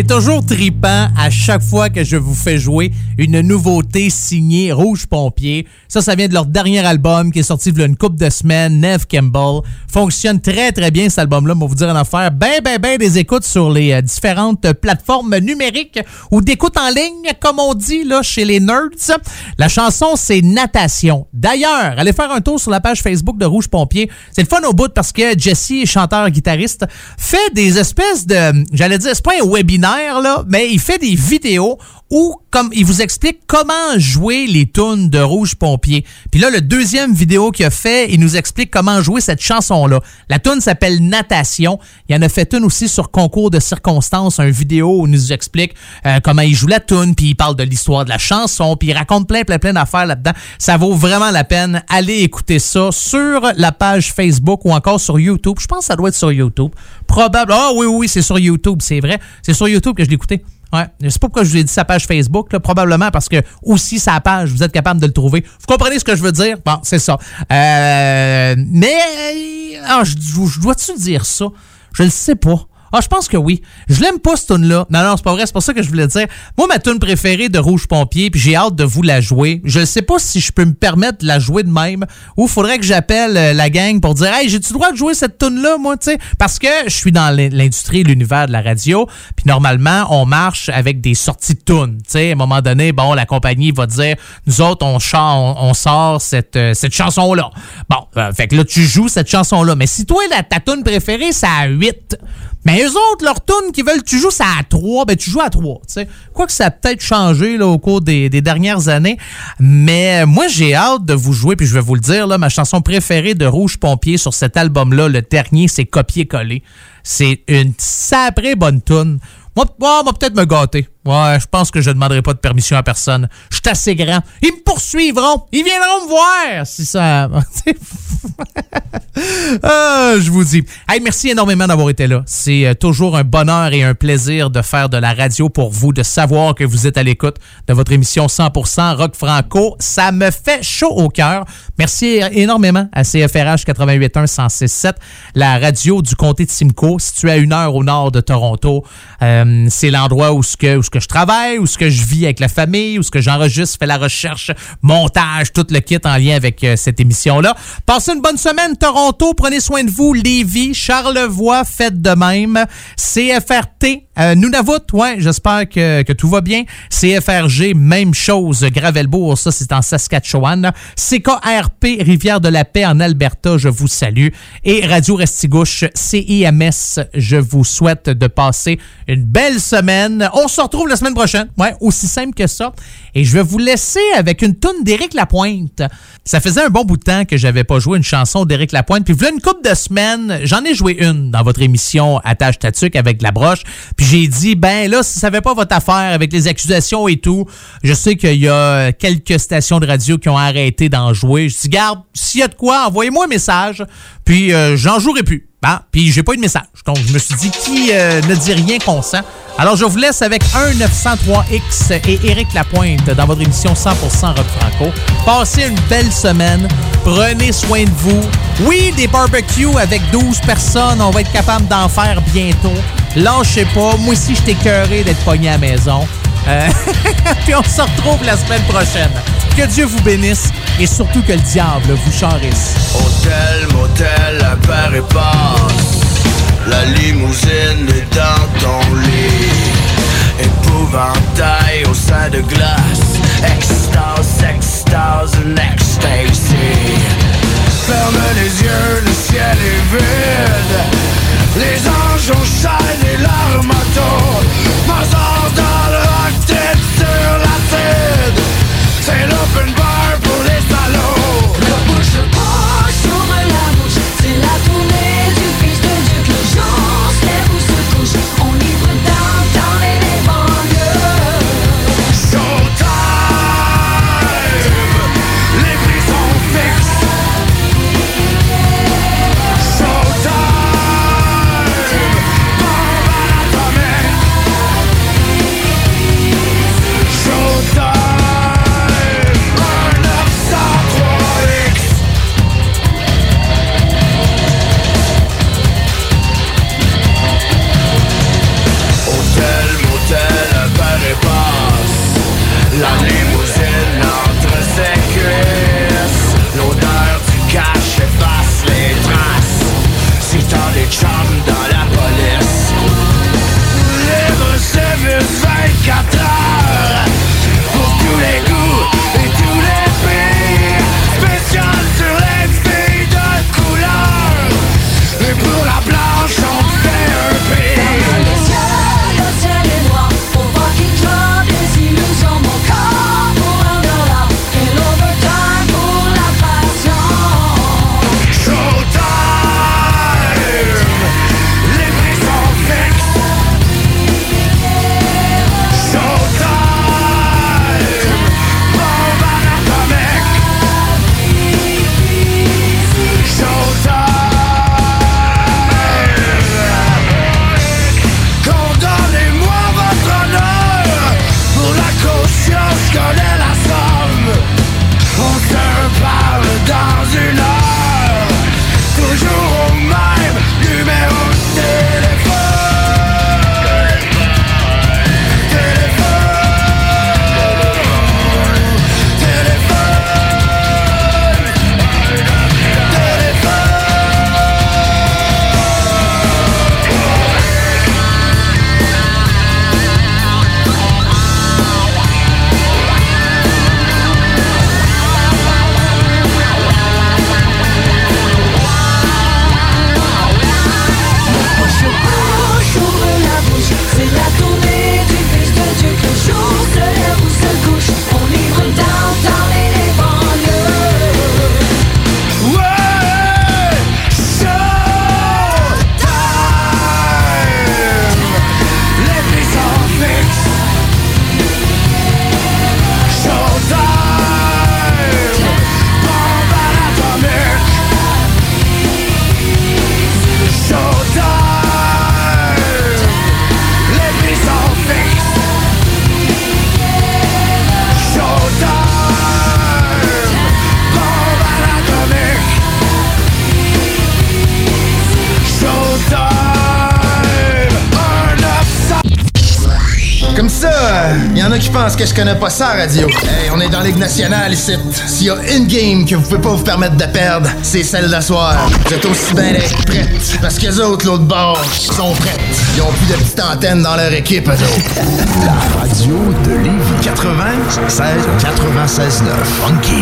C'est toujours tripant à chaque fois que je vous fais jouer une nouveauté signée Rouge Pompier. Ça, ça vient de leur dernier album qui est sorti il y a une couple de semaines, Nev Campbell. Fonctionne très, très bien cet album-là. Pour vous dire une affaire, ben, ben, ben des écoutes sur les euh, différentes plateformes numériques ou d'écoute en ligne, comme on dit là chez les nerds. La chanson, c'est Natation. D'ailleurs, allez faire un tour sur la page Facebook de Rouge Pompier. C'est le fun au bout parce que Jesse, chanteur-guitariste, fait des espèces de... J'allais dire, c'est pas un webinaire, là, mais il fait des vidéos où comme il vous explique comment jouer les tunes de Rouge Pompier. Puis là, le deuxième vidéo qu'il a fait, il nous explique comment jouer cette chanson-là. La tune s'appelle Natation. Il en a fait une aussi sur concours de circonstances, un vidéo où il nous explique euh, comment il joue la tune, puis il parle de l'histoire de la chanson, puis il raconte plein, plein, plein d'affaires là-dedans. Ça vaut vraiment la peine. Allez écouter ça sur la page Facebook ou encore sur YouTube. Je pense que ça doit être sur YouTube. Probable. Ah oui, oui, c'est sur YouTube, c'est vrai. C'est sur YouTube que je l'ai écouté. Ouais. Je sais pas pourquoi je vous ai dit sa page Facebook, là. probablement parce que aussi sa page, vous êtes capable de le trouver. Vous comprenez ce que je veux dire? Bon, c'est ça. Euh, mais ah, je, je dois-tu dire ça? Je le sais pas. Ah, je pense que oui. Je l'aime pas, cette tune-là. Non, non, c'est pas vrai. C'est pas ça que je voulais dire. Moi, ma tune préférée de Rouge Pompier, puis j'ai hâte de vous la jouer. Je sais pas si je peux me permettre de la jouer de même ou faudrait que j'appelle euh, la gang pour dire Hey, j'ai-tu droit de jouer cette tune-là, moi, tu sais? Parce que je suis dans l'industrie, l'univers de la radio, puis normalement, on marche avec des sorties de tunes. Tu sais, à un moment donné, bon, la compagnie va dire Nous autres, on, sort cette, euh, cette chanson-là. Bon, euh, fait que là, tu joues cette chanson-là. Mais si toi, la, ta tune préférée, c'est à 8, mais eux autres, leur tune qui veulent tu joues, c'est à 3. Ben, tu joues à 3. sais. Quoi que ça a peut-être changé là, au cours des, dernières années. Mais moi, j'ai hâte de vous jouer, puis je vais vous le dire, là, ma chanson préférée de Rouge Pompier sur cet album-là, le dernier, c'est Copier-Coller. C'est une saprée bonne tune. Moi, moi, moi peut-être me gâter. Ouais, je pense que je ne demanderai pas de permission à personne. Je suis assez grand. Ils me poursuivront. Ils viendront me voir si ça. ah, je vous dis. Hey, merci énormément d'avoir été là. C'est euh, toujours un bonheur et un plaisir de faire de la radio pour vous, de savoir que vous êtes à l'écoute de votre émission 100% Rock Franco. Ça me fait chaud au cœur. Merci énormément à CFRH 881 1067, la radio du comté de Simcoe, située à une heure au nord de Toronto. Euh, c'est l'endroit où ce que que je travaille, ou ce que je vis avec la famille, ou ce que j'enregistre, fais la recherche, montage, tout le kit en lien avec euh, cette émission-là. Passez une bonne semaine, Toronto. Prenez soin de vous. Lévis, Charlevoix, faites de même. CFRT, euh, Nunavut, ouais, j'espère que, que, tout va bien. CFRG, même chose. Gravelbourg, ça, c'est en Saskatchewan. CKRP, Rivière de la Paix en Alberta, je vous salue. Et Radio Restigouche, CIMS, je vous souhaite de passer une belle semaine. On se retrouve la semaine prochaine. Ouais, aussi simple que ça. Et je vais vous laisser avec une toune d'Éric Lapointe. Ça faisait un bon bout de temps que j'avais pas joué une chanson d'Éric Lapointe. Puis voilà une couple de semaines, j'en ai joué une dans votre émission Attache Tatuc avec la broche. Puis j'ai dit, ben là, si ça n'avait pas votre affaire avec les accusations et tout, je sais qu'il y a quelques stations de radio qui ont arrêté d'en jouer. Je dis, garde, s'il y a de quoi, envoyez-moi un message. Puis euh, j'en jouerai plus. Ben, puis j'ai pas eu de message. Donc je me suis dit, qui euh, ne dit rien consent. Alors je vous laisse avec 1-903-X et Éric Lapointe dans votre émission 100% Rock Franco. Passez une belle semaine. Prenez soin de vous. Oui, des barbecues avec 12 personnes. On va être capable d'en faire bientôt. Lâchez pas. Moi aussi, je t'ai d'être pogné à la maison. Euh, puis on se retrouve la semaine prochaine. Que Dieu vous bénisse et surtout que le diable vous charisse. Hôtel, motel, père et passe. La limousine est dans ton lit. Épouvantail au sein de glace. Extase, extase, ecstasy. Ferme les yeux, le ciel est vide. Les anges ont et l'armato. Que je connais pas ça, radio. Hey, on est dans Ligue nationale ici. S'il y a une game que vous pouvez pas vous permettre de perdre, c'est celle d'asseoir. Vous êtes aussi bien d'être prêtes. Parce que les autres, l'autre bord, sont prêtes. Ils ont plus de petites antennes dans leur équipe, eux autres. La radio de Lévis 96 96 9 Funky.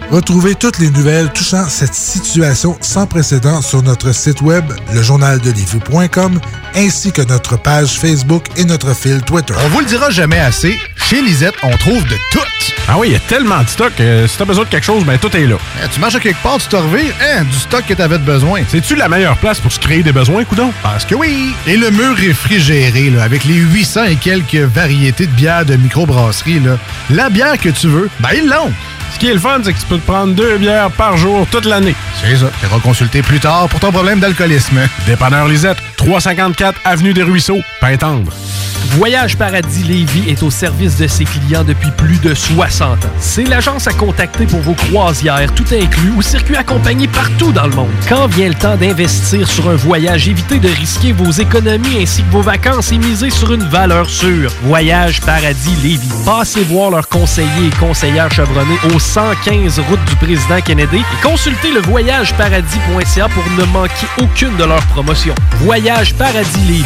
Retrouvez toutes les nouvelles touchant cette situation sans précédent sur notre site web, lejournaldelivie.com, ainsi que notre page Facebook et notre fil Twitter. On vous le dira jamais assez, chez Lisette, on trouve de tout. Ah oui, il y a tellement de stock. euh, si t'as besoin de quelque chose, ben tout est là. Eh, tu marches à quelque part, tu te revires, hein, du stock que t'avais de besoin. C'est-tu la meilleure place pour se créer des besoins, coudon? Parce que oui! Et le mur réfrigéré, là, avec les 800 et quelques variétés de bières de microbrasserie, là, la bière que tu veux, ben ils l'ont! Qui est le fun, c'est que tu peux te prendre deux bières par jour toute l'année. C'est ça. Tu consulter plus tard pour ton problème d'alcoolisme. Dépanneur Lisette, 354 Avenue des Ruisseaux, Pintendre. Voyage Paradis Lévis est au service de ses clients depuis plus de 60 ans. C'est l'agence à contacter pour vos croisières, tout inclus, ou circuits accompagnés partout dans le monde. Quand vient le temps d'investir sur un voyage, évitez de risquer vos économies ainsi que vos vacances et misez sur une valeur sûre. Voyage Paradis Lévis. Passez voir leurs conseillers et conseillères chevronnés au 115 route du président Kennedy et consultez le voyageparadis.ca pour ne manquer aucune de leurs promotions. Voyage Paradis Lévis.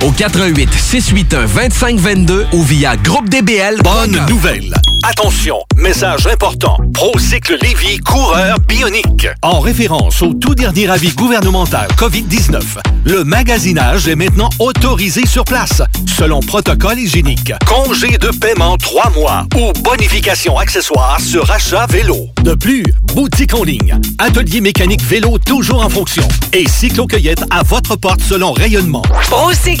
au 88 681 2522 ou via groupe DBL. Bonne nouvelle. Attention, message important. Procycle Lévy coureur bionique. En référence au tout dernier avis gouvernemental COVID-19, le magasinage est maintenant autorisé sur place, selon protocole hygiénique. Congé de paiement 3 mois ou bonification accessoire sur achat vélo. De plus, boutique en ligne, atelier mécanique vélo toujours en fonction et cyclo-cueillette à votre porte selon rayonnement. Procycle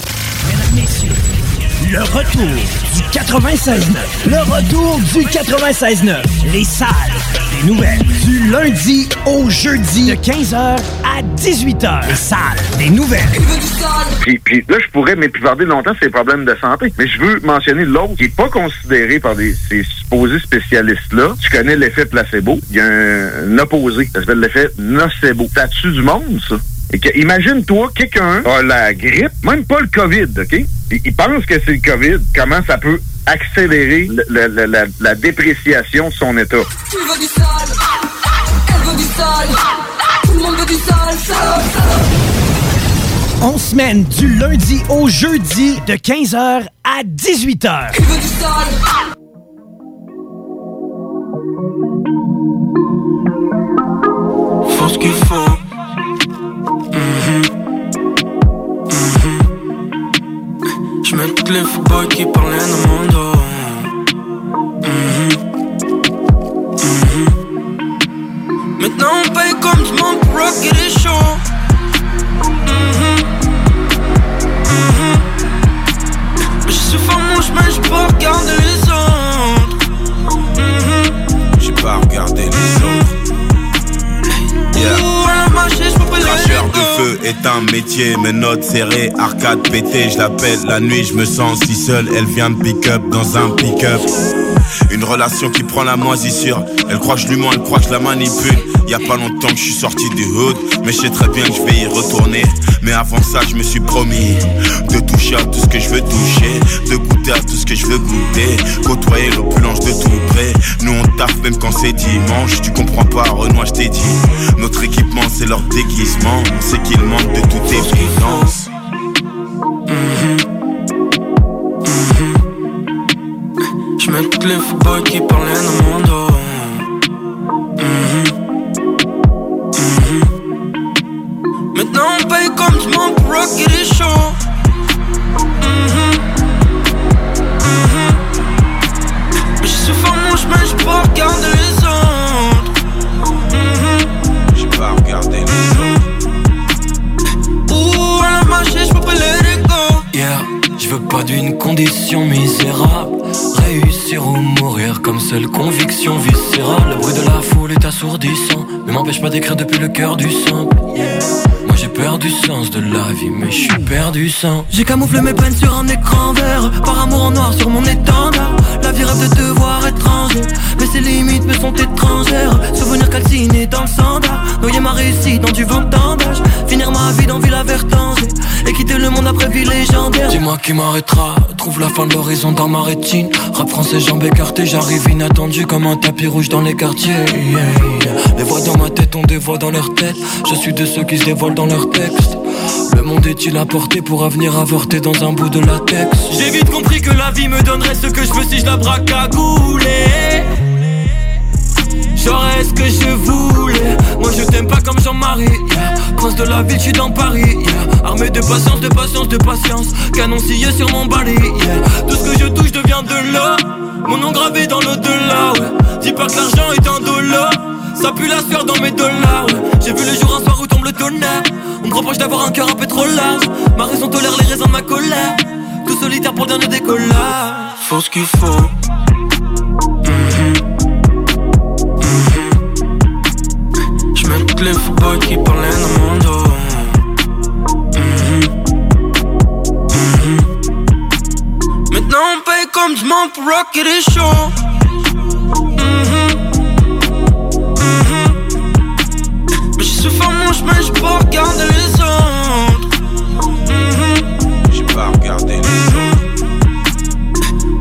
Le retour du 96.9. Le retour du 96.9. Les salles des nouvelles. Du lundi au jeudi de 15h à 18h. Les salles des nouvelles. Puis, puis là, je pourrais m'épivarder longtemps sur les problèmes de santé. Mais je veux mentionner l'autre qui n'est pas considéré par des, ces supposés spécialistes-là. Tu connais l'effet placebo. Il y a un, un opposé. Ça s'appelle l'effet nocebo. Tue du monde, ça? Et que, imagine-toi, quelqu'un a la grippe, même pas le COVID, OK? Il, il pense que c'est le COVID. Comment ça peut accélérer le- le- le- la, la dépréciation de son état? Tu veux du sale Elle veut du sale Tout le monde veut du sale On semaine du lundi au jeudi de 15h à 18h. Tu veux du sale Faut ce qu'il faut. Je mets toutes les footballs qui parlent dans mon dos. Mhm. Mhm. Maintenant on paye comme du monde pour rocker les shows. Mhm. Mhm. Je suis fort mon chemin, je peux regarder les est un métier, mes notes serrées, arcade pété, je l'appelle la nuit, je me sens si seul, elle vient me pick up dans un pick-up. Une relation qui prend la moisissure, elle croit que je lui mens, elle croit que je la manipule. Y a pas longtemps que je suis sorti du hood, mais je sais très bien que je vais y retourner. Mais avant ça, je me suis promis de toucher à tout ce que je veux toucher, de goûter à tout ce que je veux goûter, côtoyer l'opulence de tout près. Nous on taffe même quand c'est dimanche, tu comprends pas, Renoir, je t'ai dit. Notre équipement c'est leur déguisement, on sait qu'il manque de toute évidence. Je mets toutes les footballs qui parlent dans mon dos. Mhm. Mhm. Maintenant on paye comme du monde pour rocker les shows. Mhm. Mhm. Mais je suis fort mon chemin, je peux regarder les pas d'une condition misérable. Réussir ou mourir comme seule conviction viscérale. Le bruit de la foule est assourdissant, mais m'empêche pas d'écrire depuis le cœur du sample. Moi j'ai perdu sens de la vie, mais je suis perdu sans. J'ai camouflé mes peines sur un écran vert, par amour en noir sur mon étendard. La vie rêve de devoir étranger, mais ses limites me sont étrangères. Souvenir calciné dans le sandar, noyer ma réussite dans du vent d'âge. Finir ma vie dans Villa Vertangé, et quitter le monde après vie légendaire. Dis-moi qui m'arrêtera, trouve la fin de l'horizon dans ma rétine. Rap français, jambes écartées, j'arrive inattendu comme un tapis rouge dans les quartiers. Yeah. Les voix dans ma tête ont des voix dans leur tête. Je suis de ceux qui se dévoilent dans leurs textes. Le monde est-il apporté pour avenir avorté dans un bout de latex? J'ai vite compris que la vie me donnerait ce que je veux si je la braque à gouler. J'aurais ce que je voulais. Moi je t'aime pas comme Jean-Marie. Prince de la ville, je suis dans Paris. yeah. Armé de patience, de patience, de patience. Canon scié sur mon balai. Tout ce que je touche devient de l'or. Mon nom gravé dans l'au-delà. Dis pas que l'argent est un dollar. Ça pue la sueur dans mes dollars. ouais. J'ai vu le jour un soir où tombe le tonnerre. On me reproche d'avoir un cœur un peu trop large. Ma raison tolère les raisons de ma colère. Tout solitaire pour le dernier décollage. Faut ce qu'il faut. Toutes les footballs qui parlaient dans mon dos. Mhm. Mhm. Maintenant on paye comme du monde pour rocker les shows. Mhm. Mais je suis fort mon chemin, je peux regarder les autres. J'ai pas regardé les autres.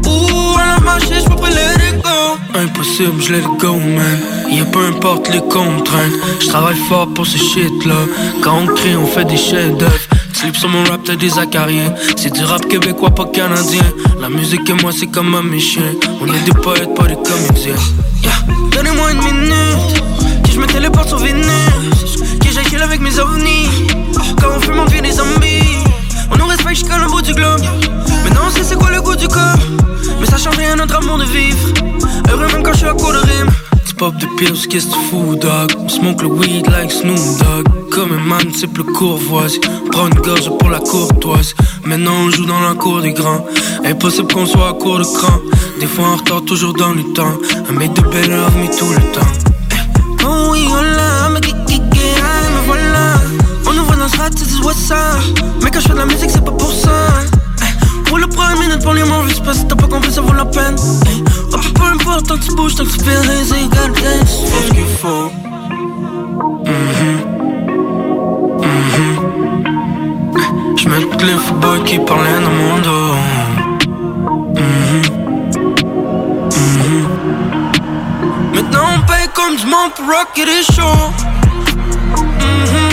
Ouh, à la marché, je peux pas it go. Impossible, je it go, man. Et peu importe les contraintes, je travaille fort pour ce shit là. Quand on crée, on fait des chefs-d'œuvre. Slip sur mon rap, t'as des acariens. C'est du rap québécois, pas canadien. La musique et moi, c'est comme un méchant. On est des poètes, pas des comédiens. Donnez-moi une minute, que je me téléporte sur Vénus. Que j'aille avec mes ovnis. Quand on fume, on devient des zombies. On nous respecte jusqu'à le bout du globe. Maintenant, on sait c'est quoi le goût du corps? Mais ça change rien notre amour de vivre. Heureux même quand je suis à court de rime. Pop de pills, qu'est-ce que fous, dog? On smoke le weed like Snoop Dogg. Comme un man, c'est plus courvoisie. Prends une gorge pour la courtoise. Maintenant, on joue dans la cour des grands. Impossible qu'on soit à court de cran. Des fois en retard, toujours dans le temps. Un mec de belle armée tout le temps. Oh oui, hola, me kiki, me voilà. On ouvre nos rats, c'est du ça. Mais quand je fais de la musique, c'est pas pour ça. Pour le premier minute, pour les sais pas t'as pas compris, ça vaut la peine. Oh, peu importe, tant ce. Mhm. Mhm. Mets le football qui parlait dans mon dos. Maintenant on paye comme du monde pour rocker des shows. Mhm.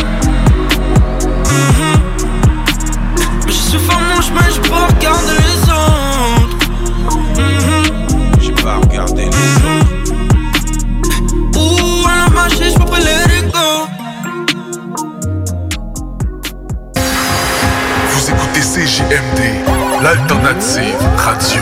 Mais je suis fort mon chemin, regardé les Pas regardé les autres. Ouh, à la marché, j'peux pas let it go. Vous écoutez CJMD, l'alternative radio.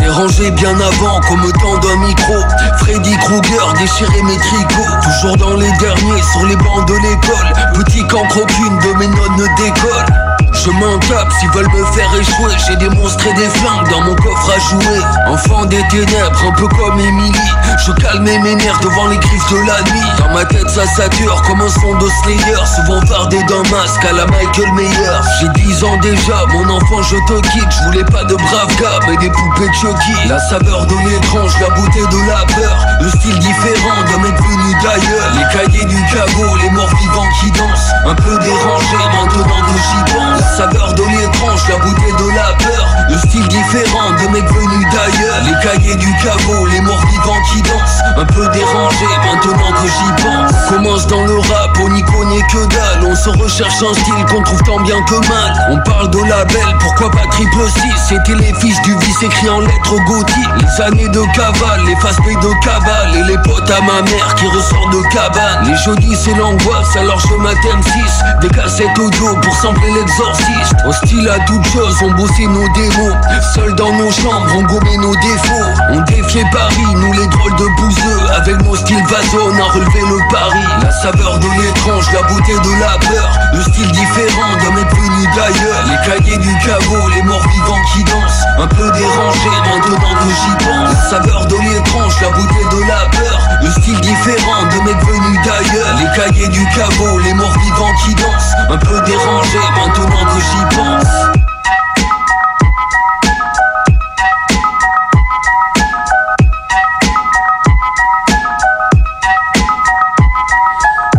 Dérangé bien avant, comme tant d'un micro. Krueger déchirait mes tricots. Toujours dans les derniers, sur les bancs de l'école. Petit camp crocune de mes notes ne décolle. Je m'en tape s'ils veulent me faire échouer. J'ai des monstres et des flingues dans mon coffre à jouer. Enfant des ténèbres, un peu comme Emily. Je calmais mes nerfs devant les griffes de la nuit. Dans ma tête, ça sature comme un son de Slayer. Souvent fardé d'un masque à la Michael Mayer. J'ai 10 ans déjà, mon enfant, je te quitte. Je voulais pas de braves gars, mais des poupées Chucky. La saveur de l'étrange, la beauté de la peur. Le style différent d'un mec venu d'ailleurs. Les cahiers du cagot, les morts vivants qui dansent. Un peu dérangé maintenant que j'y pense. Saveur de l'étrange, la beauté de la peur. Le style différent de mecs venus d'ailleurs. Les cahiers du caveau, les morts vivants qui dansent. Un peu dérangé maintenant que j'y pense. Commence dans le rap, on n'y connaît que dalle. On se recherche un style qu'on trouve tant bien que mal. On parle de label, pourquoi pas triple 6 C'était les fiches du vice écrit en lettres gothiques. Les années de cavale, les face de cabale. Et les potes à ma mère qui ressortent de cabane. Les jeudis c'est l'angoisse, alors je m'attends 6 Des cassettes audio pour sampler l'exorcisme. Hostile à toute chose, on bossait nos démos. Seuls dans nos chambres, on gommait nos défauts. On défiait Paris, nous les drôles de bouseux. Avec nos styles vasos, on a relevé le pari. La saveur de l'étrange, la beauté de la peur. Le style différent d'un mec venu d'ailleurs. Les cahiers du caveau, les morts vivants qui dansent. Un peu dérangé maintenant que j'y pense. La saveur de l'étrange, la beauté de la peur. Le style différent de mecs venus d'ailleurs. Les cahiers du caveau, les morts vivants qui dansent. Un peu dérangé maintenant que j'y pense.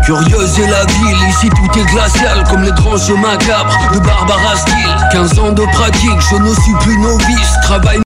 Curieuse est la ville, ici tout est glacial Comme les tranches macabres de Barbara Steele 15 ans de pratique, je ne suis plus novice Travail